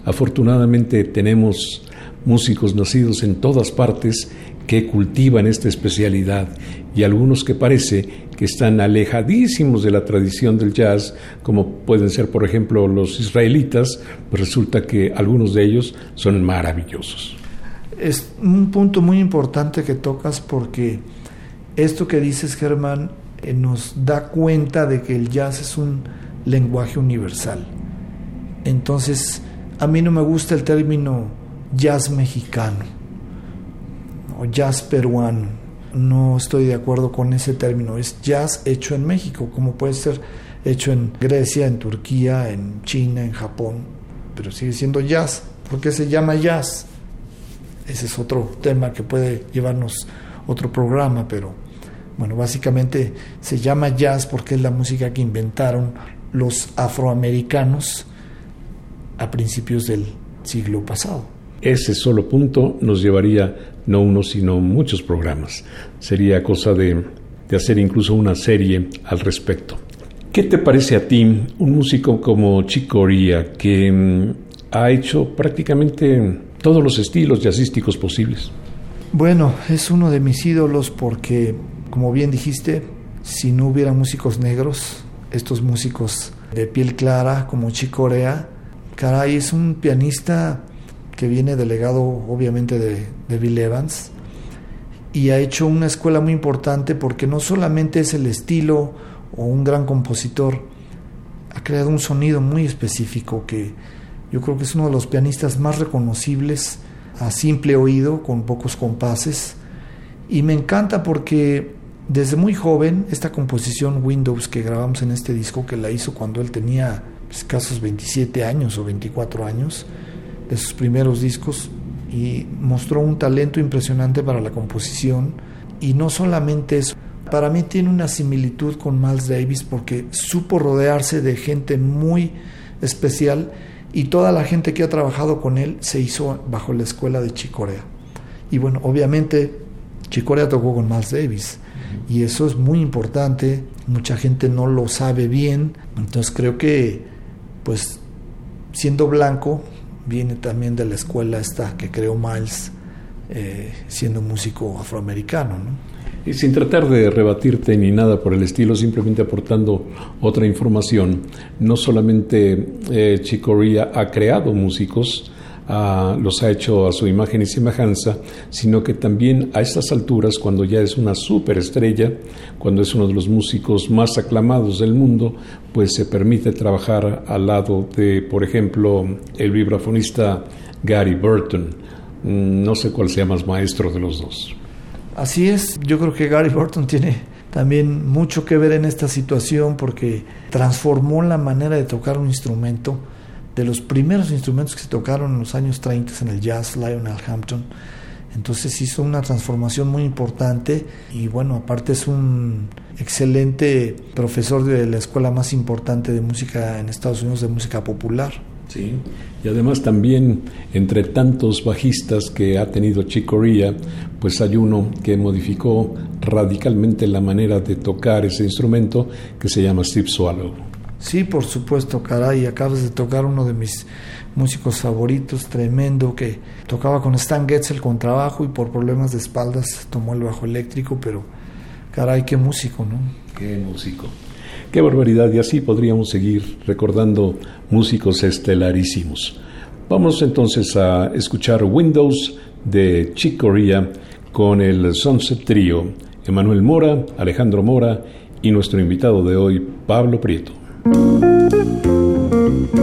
afortunadamente tenemos músicos nacidos en todas partes que cultivan esta especialidad y algunos que parece están alejadísimos de la tradición del jazz, como pueden ser, por ejemplo, los israelitas, pues resulta que algunos de ellos son maravillosos. Es un punto muy importante que tocas porque esto que dices, Germán, eh, nos da cuenta de que el jazz es un lenguaje universal. Entonces, a mí no me gusta el término jazz mexicano o jazz peruano no estoy de acuerdo con ese término. Es jazz hecho en México, como puede ser hecho en Grecia, en Turquía, en China, en Japón, pero sigue siendo jazz. ¿Por qué se llama jazz? Ese es otro tema que puede llevarnos otro programa, pero bueno, básicamente se llama jazz porque es la música que inventaron los afroamericanos a principios del siglo pasado. Ese solo punto nos llevaría no uno, sino muchos programas. Sería cosa de, hacer incluso una serie al respecto. ¿Qué te parece a ti un músico como Chico Corea que mm, ha hecho prácticamente todos los estilos jazzísticos posibles? Bueno, es uno de mis ídolos porque, como bien dijiste, si no hubiera músicos negros, estos músicos de piel clara como Chico Corea, caray, es un pianista que viene delegado obviamente de, Bill Evans y ha hecho una escuela muy importante porque no solamente es el estilo o un gran compositor, ha creado un sonido muy específico que yo creo que es uno de los pianistas más reconocibles a simple oído, con pocos compases. Y me encanta porque desde muy joven, esta composición Windows que grabamos en este disco, que la hizo cuando él tenía escasos 27 años o 24 años, de sus primeros discos y mostró un talento impresionante para la composición. Y no solamente eso, para mí tiene una similitud con Miles Davis porque supo rodearse de gente muy especial y toda la gente que ha trabajado con él se hizo bajo la escuela de Chicorea. Y bueno, obviamente Chicorea tocó con Miles Davis y eso es muy importante, mucha gente no lo sabe bien, entonces creo que pues siendo blanco viene también de la escuela esta que creó Miles eh, siendo músico afroamericano. Y sin tratar de rebatirte ni nada por el estilo, simplemente aportando otra información, no solamente eh, Chicoria ha creado músicos, los ha hecho a su imagen y semejanza, sino que también a estas alturas, cuando ya es una superestrella, cuando es uno de los músicos más aclamados del mundo, pues se permite trabajar al lado de, por ejemplo, el vibrafonista Gary Burton. Mm, no sé cuál sea más maestro de los dos. Así es, yo creo que Gary Burton tiene también mucho que ver en esta situación porque transformó la manera de tocar un instrumento de los primeros instrumentos que se tocaron en los años 30 en el jazz, Lionel Hampton. Entonces hizo una transformación muy importante y bueno, aparte es un excelente profesor de la escuela más importante de música en Estados Unidos, de música popular. Sí, y además también entre tantos bajistas que ha tenido Chick Corea, pues hay uno que modificó radicalmente la manera de tocar ese instrumento que se llama Steve Swallow. Sí, por supuesto, caray, acabas de tocar uno de mis músicos favoritos, tremendo, que tocaba con Stan Getzel con trabajo y por problemas de espaldas tomó el bajo eléctrico, pero caray, qué músico, ¿no? Qué músico. Qué barbaridad, y así podríamos seguir recordando músicos estelarísimos. Vamos entonces a escuchar Windows de Chick Corea con el Sunset Trio, Emanuel Mora, Alejandro Mora y nuestro invitado de hoy, Pablo Prieto. Música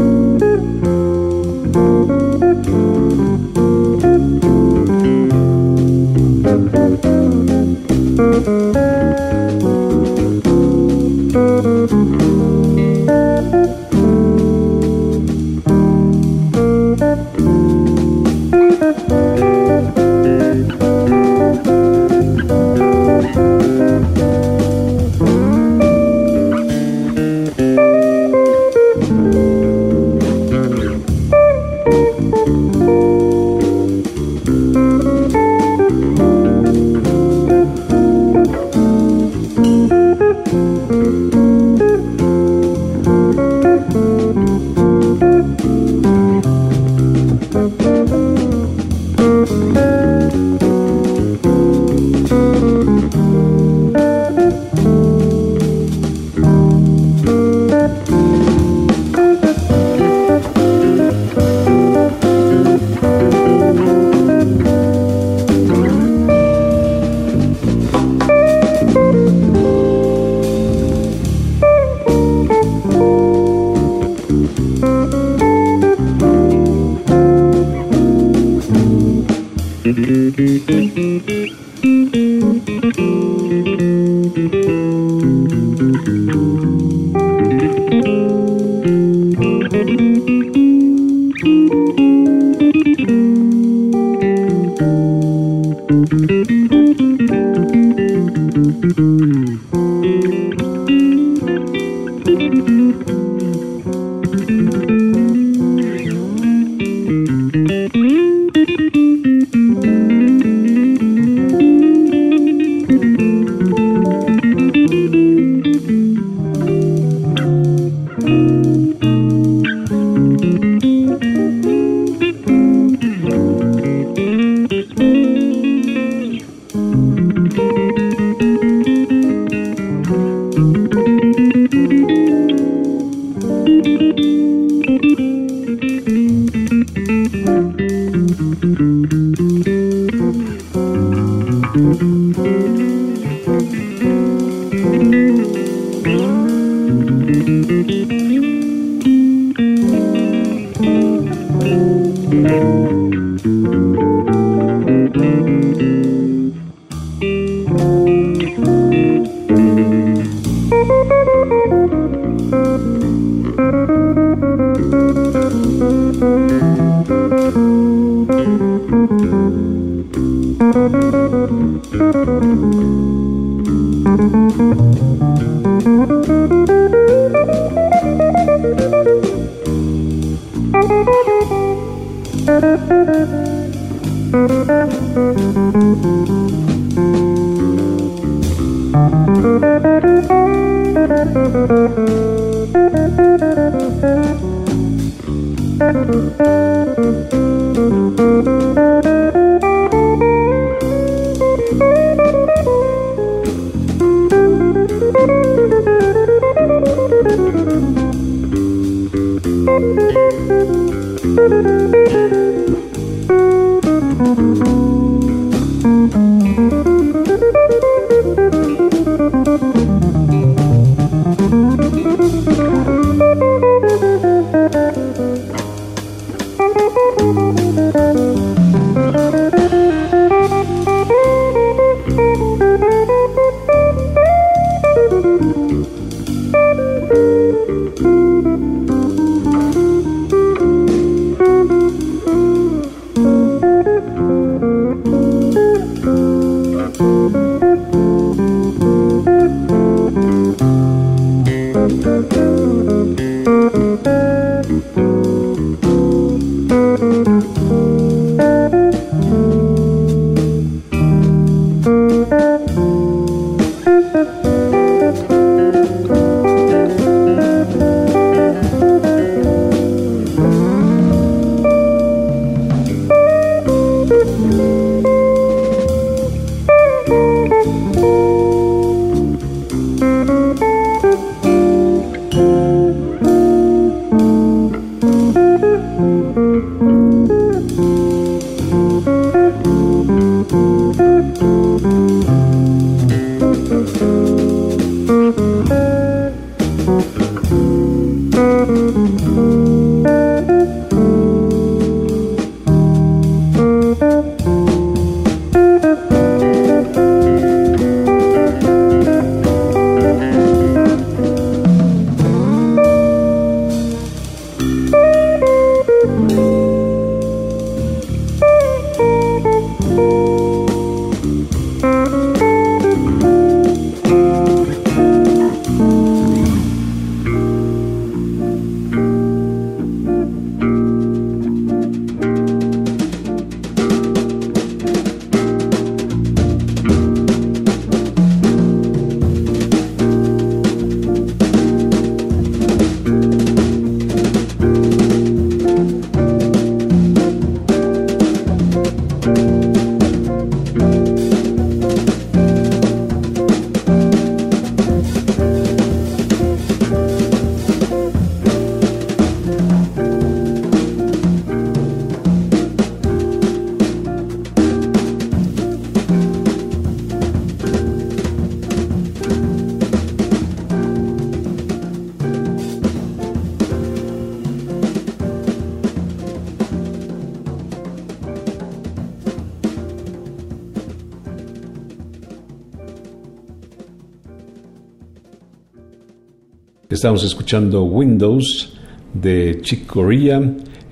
Estamos escuchando Windows de Chick Corea,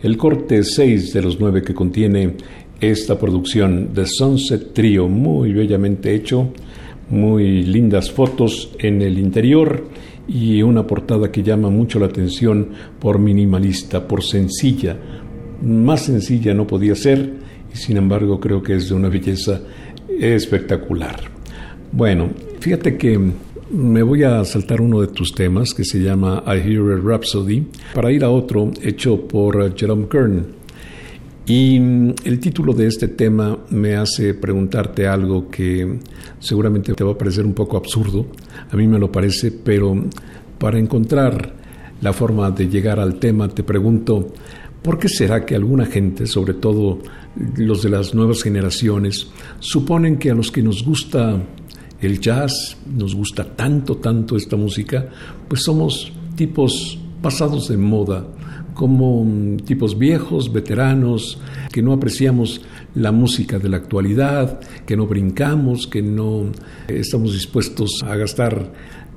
el corte 6 de los 9 que contiene esta producción de Sunset Trio, muy bellamente hecho, muy lindas fotos en el interior y una portada que llama mucho la atención por minimalista, por sencilla. Más sencilla no podía ser y sin embargo creo que es de una belleza espectacular. Bueno, fíjate que me voy a saltar uno de tus temas que se llama I Hear a Rhapsody para ir a otro hecho por Jerome Kern. Y mm, el título de este tema me hace preguntarte algo que seguramente te va a parecer un poco absurdo, a mí me lo parece, pero para encontrar la forma de llegar al tema te pregunto, ¿por qué será que alguna gente, sobre todo los de las nuevas generaciones, suponen que a los que nos gusta el jazz, nos gusta tanto, tanto esta música, pues somos tipos pasados de moda, como mm, tipos viejos, veteranos, que no apreciamos la música de la actualidad, que no brincamos, que no estamos dispuestos a gastar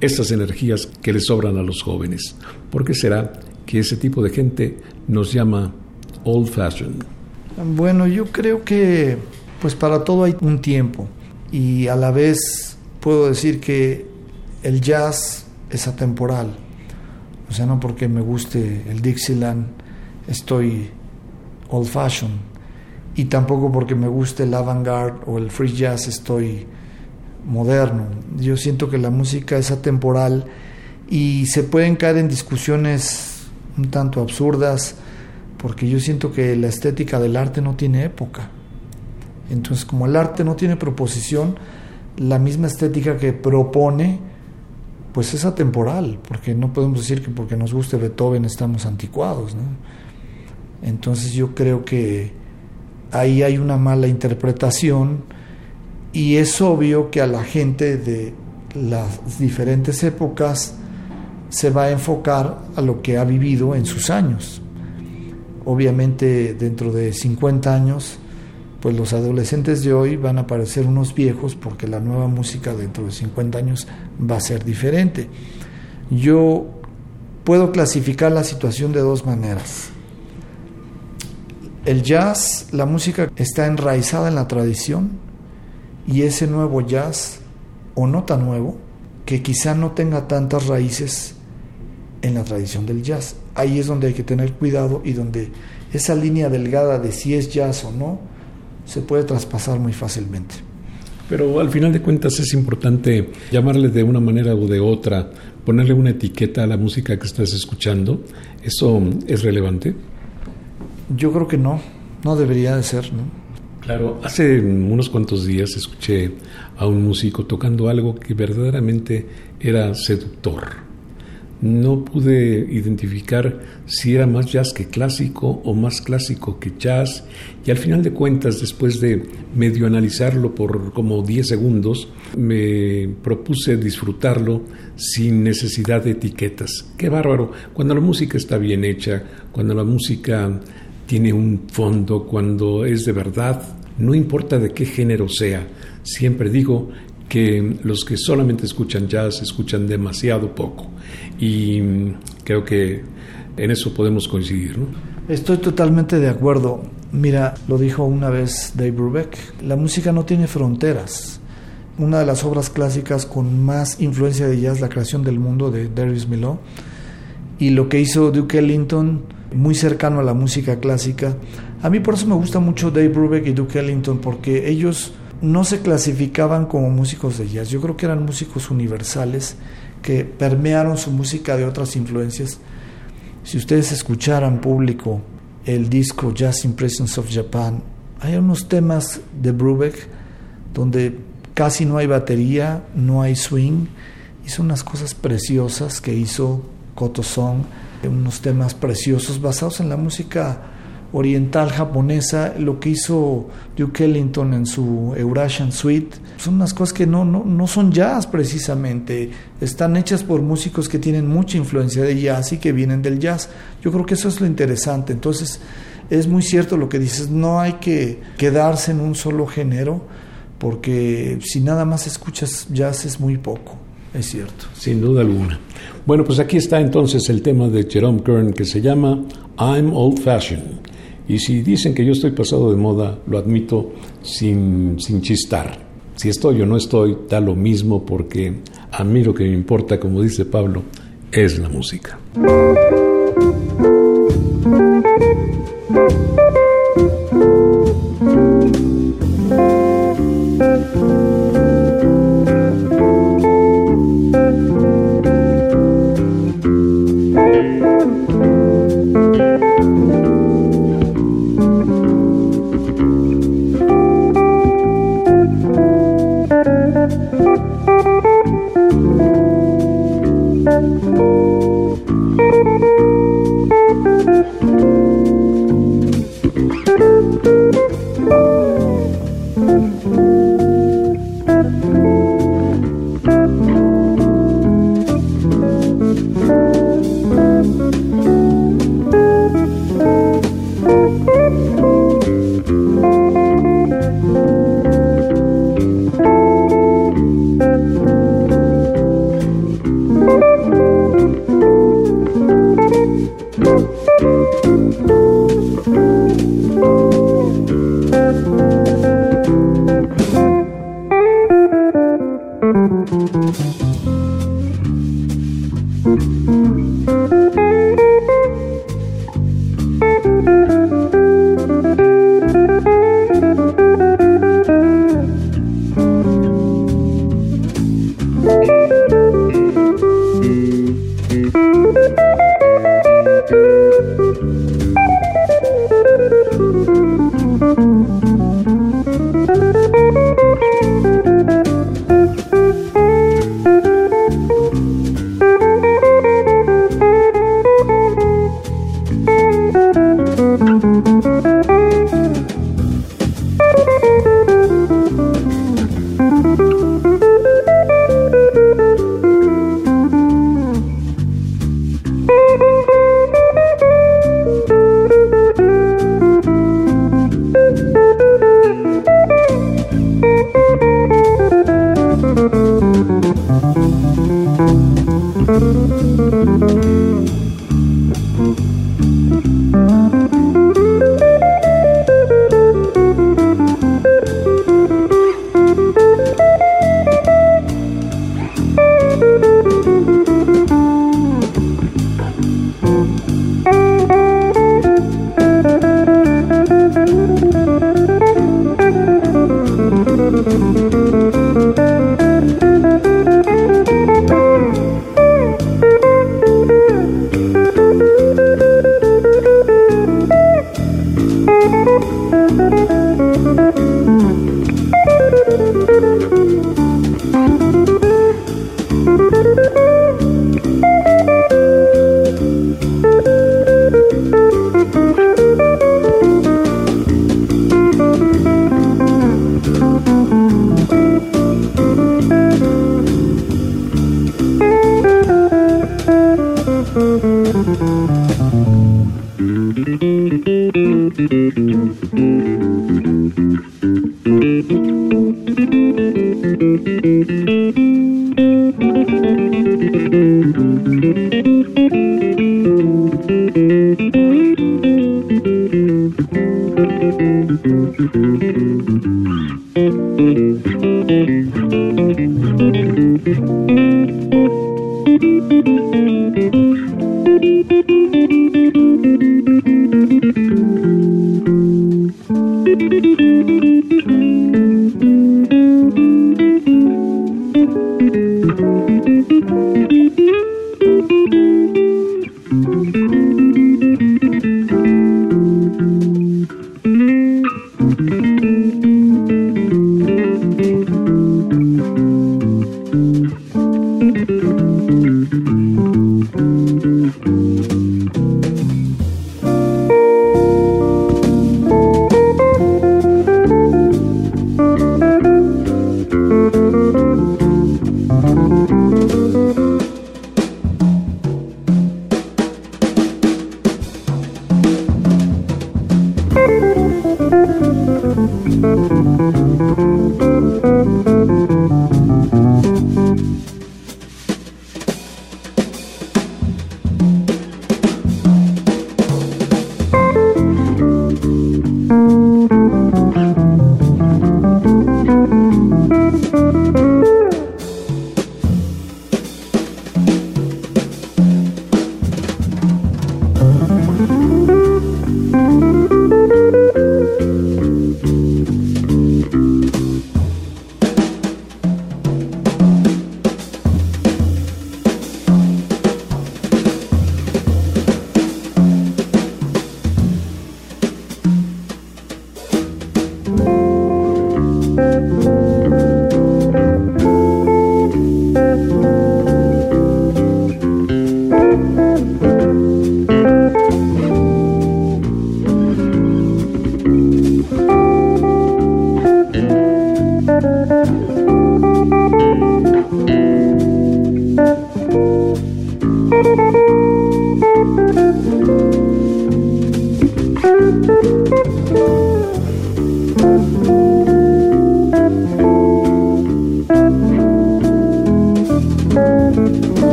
estas energías que le sobran a los jóvenes. ¿Por qué será que ese tipo de gente nos llama old fashioned? Bueno, yo creo que pues para todo hay un tiempo y a la vez puedo decir que el jazz es atemporal o sea, no porque me guste el Dixieland estoy old fashioned. Y tampoco porque me guste el avant-garde o el free jazz estoy moderno. Yo siento que la música es atemporal y se pueden caer en discusiones un tanto absurdas porque yo siento que la estética del arte no tiene época. Entonces, como el arte no tiene proposición, la misma estética que propone pues es atemporal, porque no podemos decir que porque nos guste Beethoven estamos anticuados. Entonces yo creo que ahí hay una mala interpretación y es obvio que a la gente de las diferentes épocas se va a enfocar a lo que ha vivido en sus años. Obviamente dentro de 50 años pues los adolescentes de hoy van a parecer unos viejos porque la nueva música dentro de 50 años va a ser diferente. Yo puedo clasificar la situación de dos maneras. El jazz, la música está enraizada en la tradición y ese nuevo jazz, o no tan nuevo, que quizá no tenga tantas raíces en la tradición del jazz. Ahí es donde hay que tener cuidado y donde esa línea delgada de si es jazz o no, se puede traspasar muy fácilmente. Pero al final de cuentas es importante llamarle de una manera o de otra, ponerle una etiqueta a la música que estás escuchando. ¿Eso es relevante? Yo creo que no, no debería de ser, ¿no? Claro, hace unos cuantos días escuché a un músico tocando algo que verdaderamente era seductor no pude identificar si era más jazz que clásico o más clásico que jazz y al final de cuentas después de medio analizarlo por como 10 segundos me propuse disfrutarlo sin necesidad de etiquetas. Qué bárbaro, cuando la música está bien hecha, cuando la música tiene un fondo, cuando es de verdad, no importa de qué género sea, siempre digo que los que solamente escuchan jazz escuchan demasiado poco. Y creo que en eso podemos coincidir. ¿no? Estoy totalmente de acuerdo. Mira, lo dijo una vez Dave Brubeck, la música no tiene fronteras. Una de las obras clásicas con más influencia de jazz, La creación del mundo de Darius Milhaud, y lo que hizo Duke Ellington, muy cercano a la música clásica. A mí por eso me gusta mucho Dave Brubeck y Duke Ellington, porque ellos no se clasificaban como músicos de jazz, yo creo que eran músicos universales que permearon su música de otras influencias. Si ustedes escucharan público el disco Jazz Impressions of Japan, hay unos temas de Brubeck donde casi no hay batería, no hay swing, hizo unas cosas preciosas que hizo Koto Song, unos temas preciosos basados en la música oriental japonesa, lo que hizo Duke Ellington en su Eurasian Suite, son unas cosas que no, no, no son jazz precisamente, están hechas por músicos que tienen mucha influencia de jazz y que vienen del jazz. Yo creo que eso es lo interesante. Entonces, es muy cierto lo que dices, no hay que quedarse en un solo género, porque si nada más escuchas jazz es muy poco. Es cierto. Sin duda alguna. Bueno, pues aquí está entonces el tema de Jerome Kern que se llama I'm Old Fashioned. Y si dicen que yo estoy pasado de moda, lo admito sin, sin chistar. Si estoy o no estoy, da lo mismo porque a mí lo que me importa, como dice Pablo, es la música.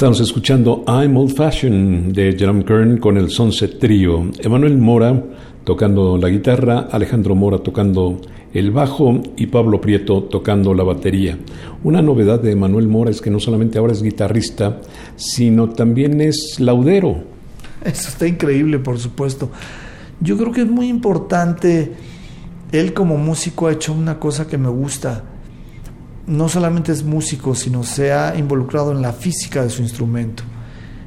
Estamos escuchando I'm Old Fashioned de Jerome Kern con el Sunset Trio. Emanuel Mora tocando la guitarra, Alejandro Mora tocando el bajo y Pablo Prieto tocando la batería. Una novedad de Emanuel Mora es que no solamente ahora es guitarrista, sino también es laudero. Eso está increíble, por supuesto. Yo creo que es muy importante. Él como músico ha hecho una cosa que me gusta no solamente es músico, sino se ha involucrado en la física de su instrumento.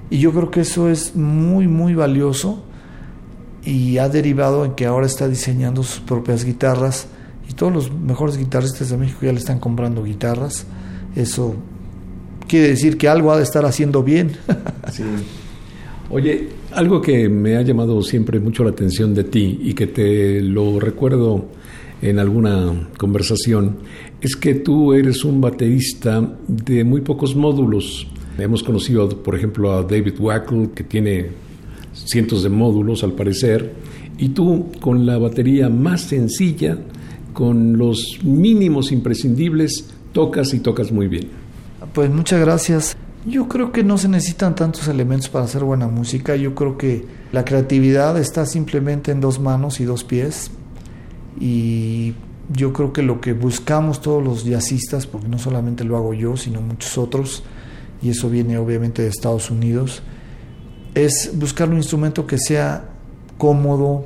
Y yo creo que eso es muy, muy valioso y ha derivado en que ahora está diseñando sus propias guitarras y todos los mejores guitarristas de México ya le están comprando guitarras. Eso quiere decir que algo ha de estar haciendo bien. [laughs] Oye, algo que me ha llamado siempre mucho la atención de ti y que te lo recuerdo en alguna conversación es que tú eres un baterista de muy pocos módulos. Hemos conocido, por ejemplo, a David Wackle, que tiene cientos de módulos al parecer, y tú con la batería más sencilla, con los mínimos imprescindibles, tocas y tocas muy bien. Pues muchas gracias. Yo creo que no se necesitan tantos elementos para hacer buena música. Yo creo que la creatividad está simplemente en dos manos y dos pies y yo creo que lo que buscamos todos los jazzistas, porque no solamente lo hago yo, sino muchos otros, y eso viene obviamente de Estados Unidos, es buscar un instrumento que sea cómodo,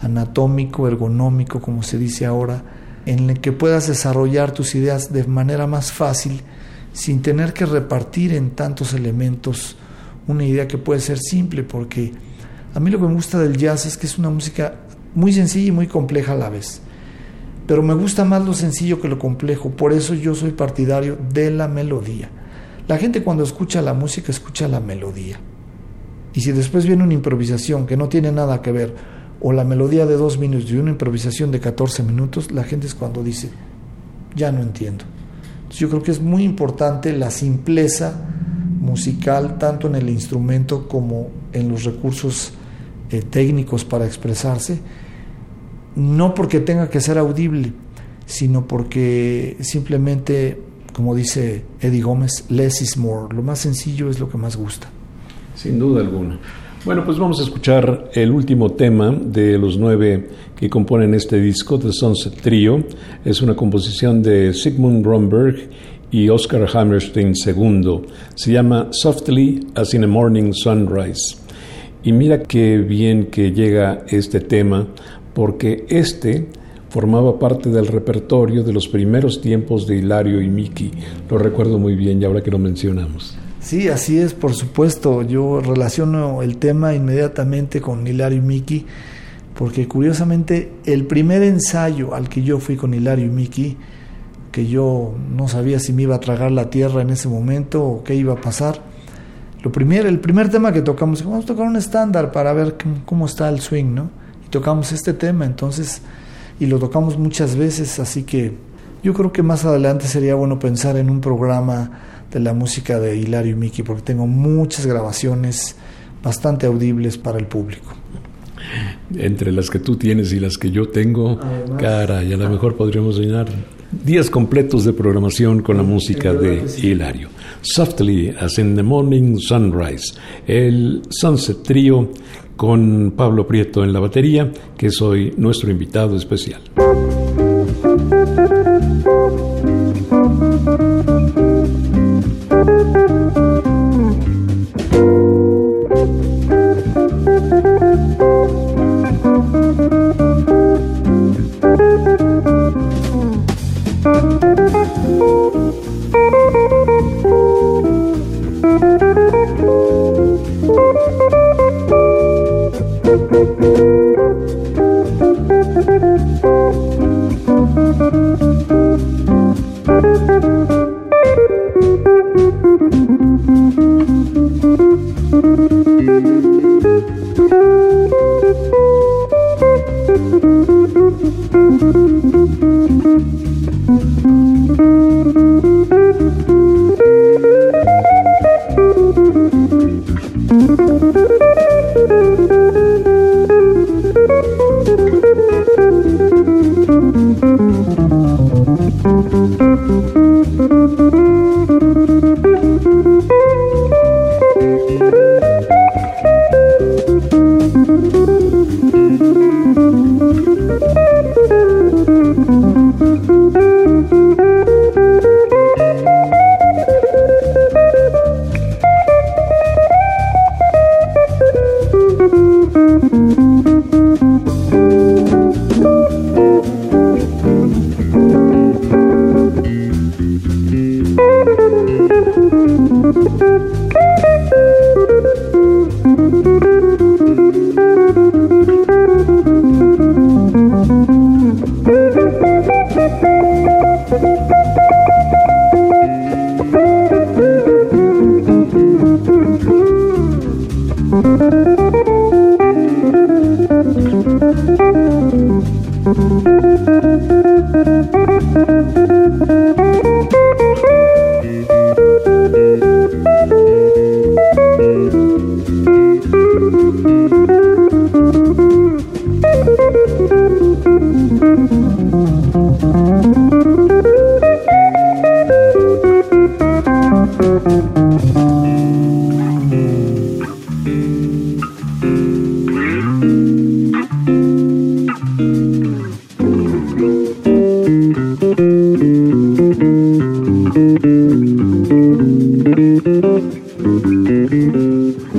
anatómico, ergonómico, como se dice ahora, en el que puedas desarrollar tus ideas de manera más fácil, sin tener que repartir en tantos elementos una idea que puede ser simple, porque a mí lo que me gusta del jazz es que es una música muy sencilla y muy compleja a la vez. Pero me gusta más lo sencillo que lo complejo, por eso yo soy partidario de la melodía. La gente cuando escucha la música escucha la melodía. Y si después viene una improvisación que no tiene nada que ver, o la melodía de dos minutos y una improvisación de 14 minutos, la gente es cuando dice, ya no entiendo. yo creo que es muy importante la simpleza musical, tanto en el instrumento como en los recursos eh, técnicos para expresarse, no porque tenga que ser audible, sino porque simplemente, como dice Eddie Gómez, less is more. Lo más sencillo es lo que más gusta. Sin duda alguna. Bueno, pues vamos a escuchar el último tema de los nueve que componen este disco, The Sunset Trio. Es una composición de Sigmund Romberg y Oscar Hammerstein II. Se llama Softly as in a Morning Sunrise. Y mira qué bien que llega este tema porque este formaba parte del repertorio de los primeros tiempos de Hilario y Miki. Lo recuerdo muy bien y ahora que lo mencionamos. Sí, así es, por supuesto. Yo relaciono el tema inmediatamente con Hilario y Miki, porque curiosamente el primer ensayo al que yo fui con Hilario y Miki, que yo no sabía si me iba a tragar la tierra en ese momento o qué iba a pasar, lo primero, el primer tema que tocamos, vamos a tocar un estándar para ver cómo está el swing, ¿no? Tocamos este tema, entonces, y lo tocamos muchas veces, así que yo creo que más adelante sería bueno pensar en un programa de la música de Hilario y Miki, porque tengo muchas grabaciones bastante audibles para el público. Entre las que tú tienes y las que yo tengo, cara, y a lo mejor podríamos llenar días completos de programación con la música de Hilario. Softly as in the morning sunrise, el Sunset Trio con Pablo Prieto en la batería, que es hoy nuestro invitado especial. Thank you.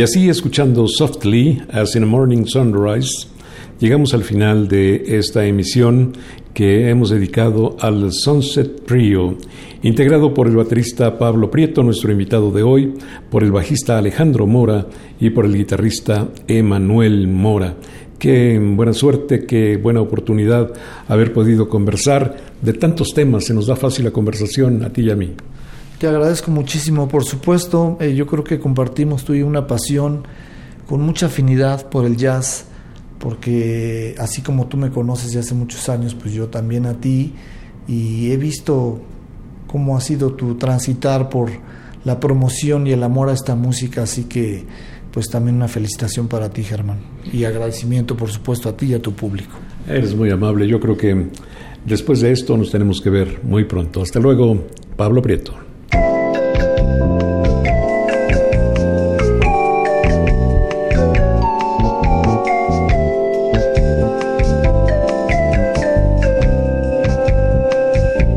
Y así, escuchando Softly as in a Morning Sunrise, llegamos al final de esta emisión que hemos dedicado al Sunset Trio, integrado por el baterista Pablo Prieto, nuestro invitado de hoy, por el bajista Alejandro Mora y por el guitarrista Emanuel Mora. Qué buena suerte, qué buena oportunidad haber podido conversar de tantos temas. Se nos da fácil la conversación a ti y a mí. Te agradezco muchísimo, por supuesto. Eh, yo creo que compartimos tú y una pasión con mucha afinidad por el jazz, porque así como tú me conoces de hace muchos años, pues yo también a ti, y he visto cómo ha sido tu transitar por la promoción y el amor a esta música, así que pues también una felicitación para ti, Germán, y agradecimiento, por supuesto, a ti y a tu público. Eres muy amable. Yo creo que después de esto nos tenemos que ver muy pronto. Hasta luego, Pablo Prieto.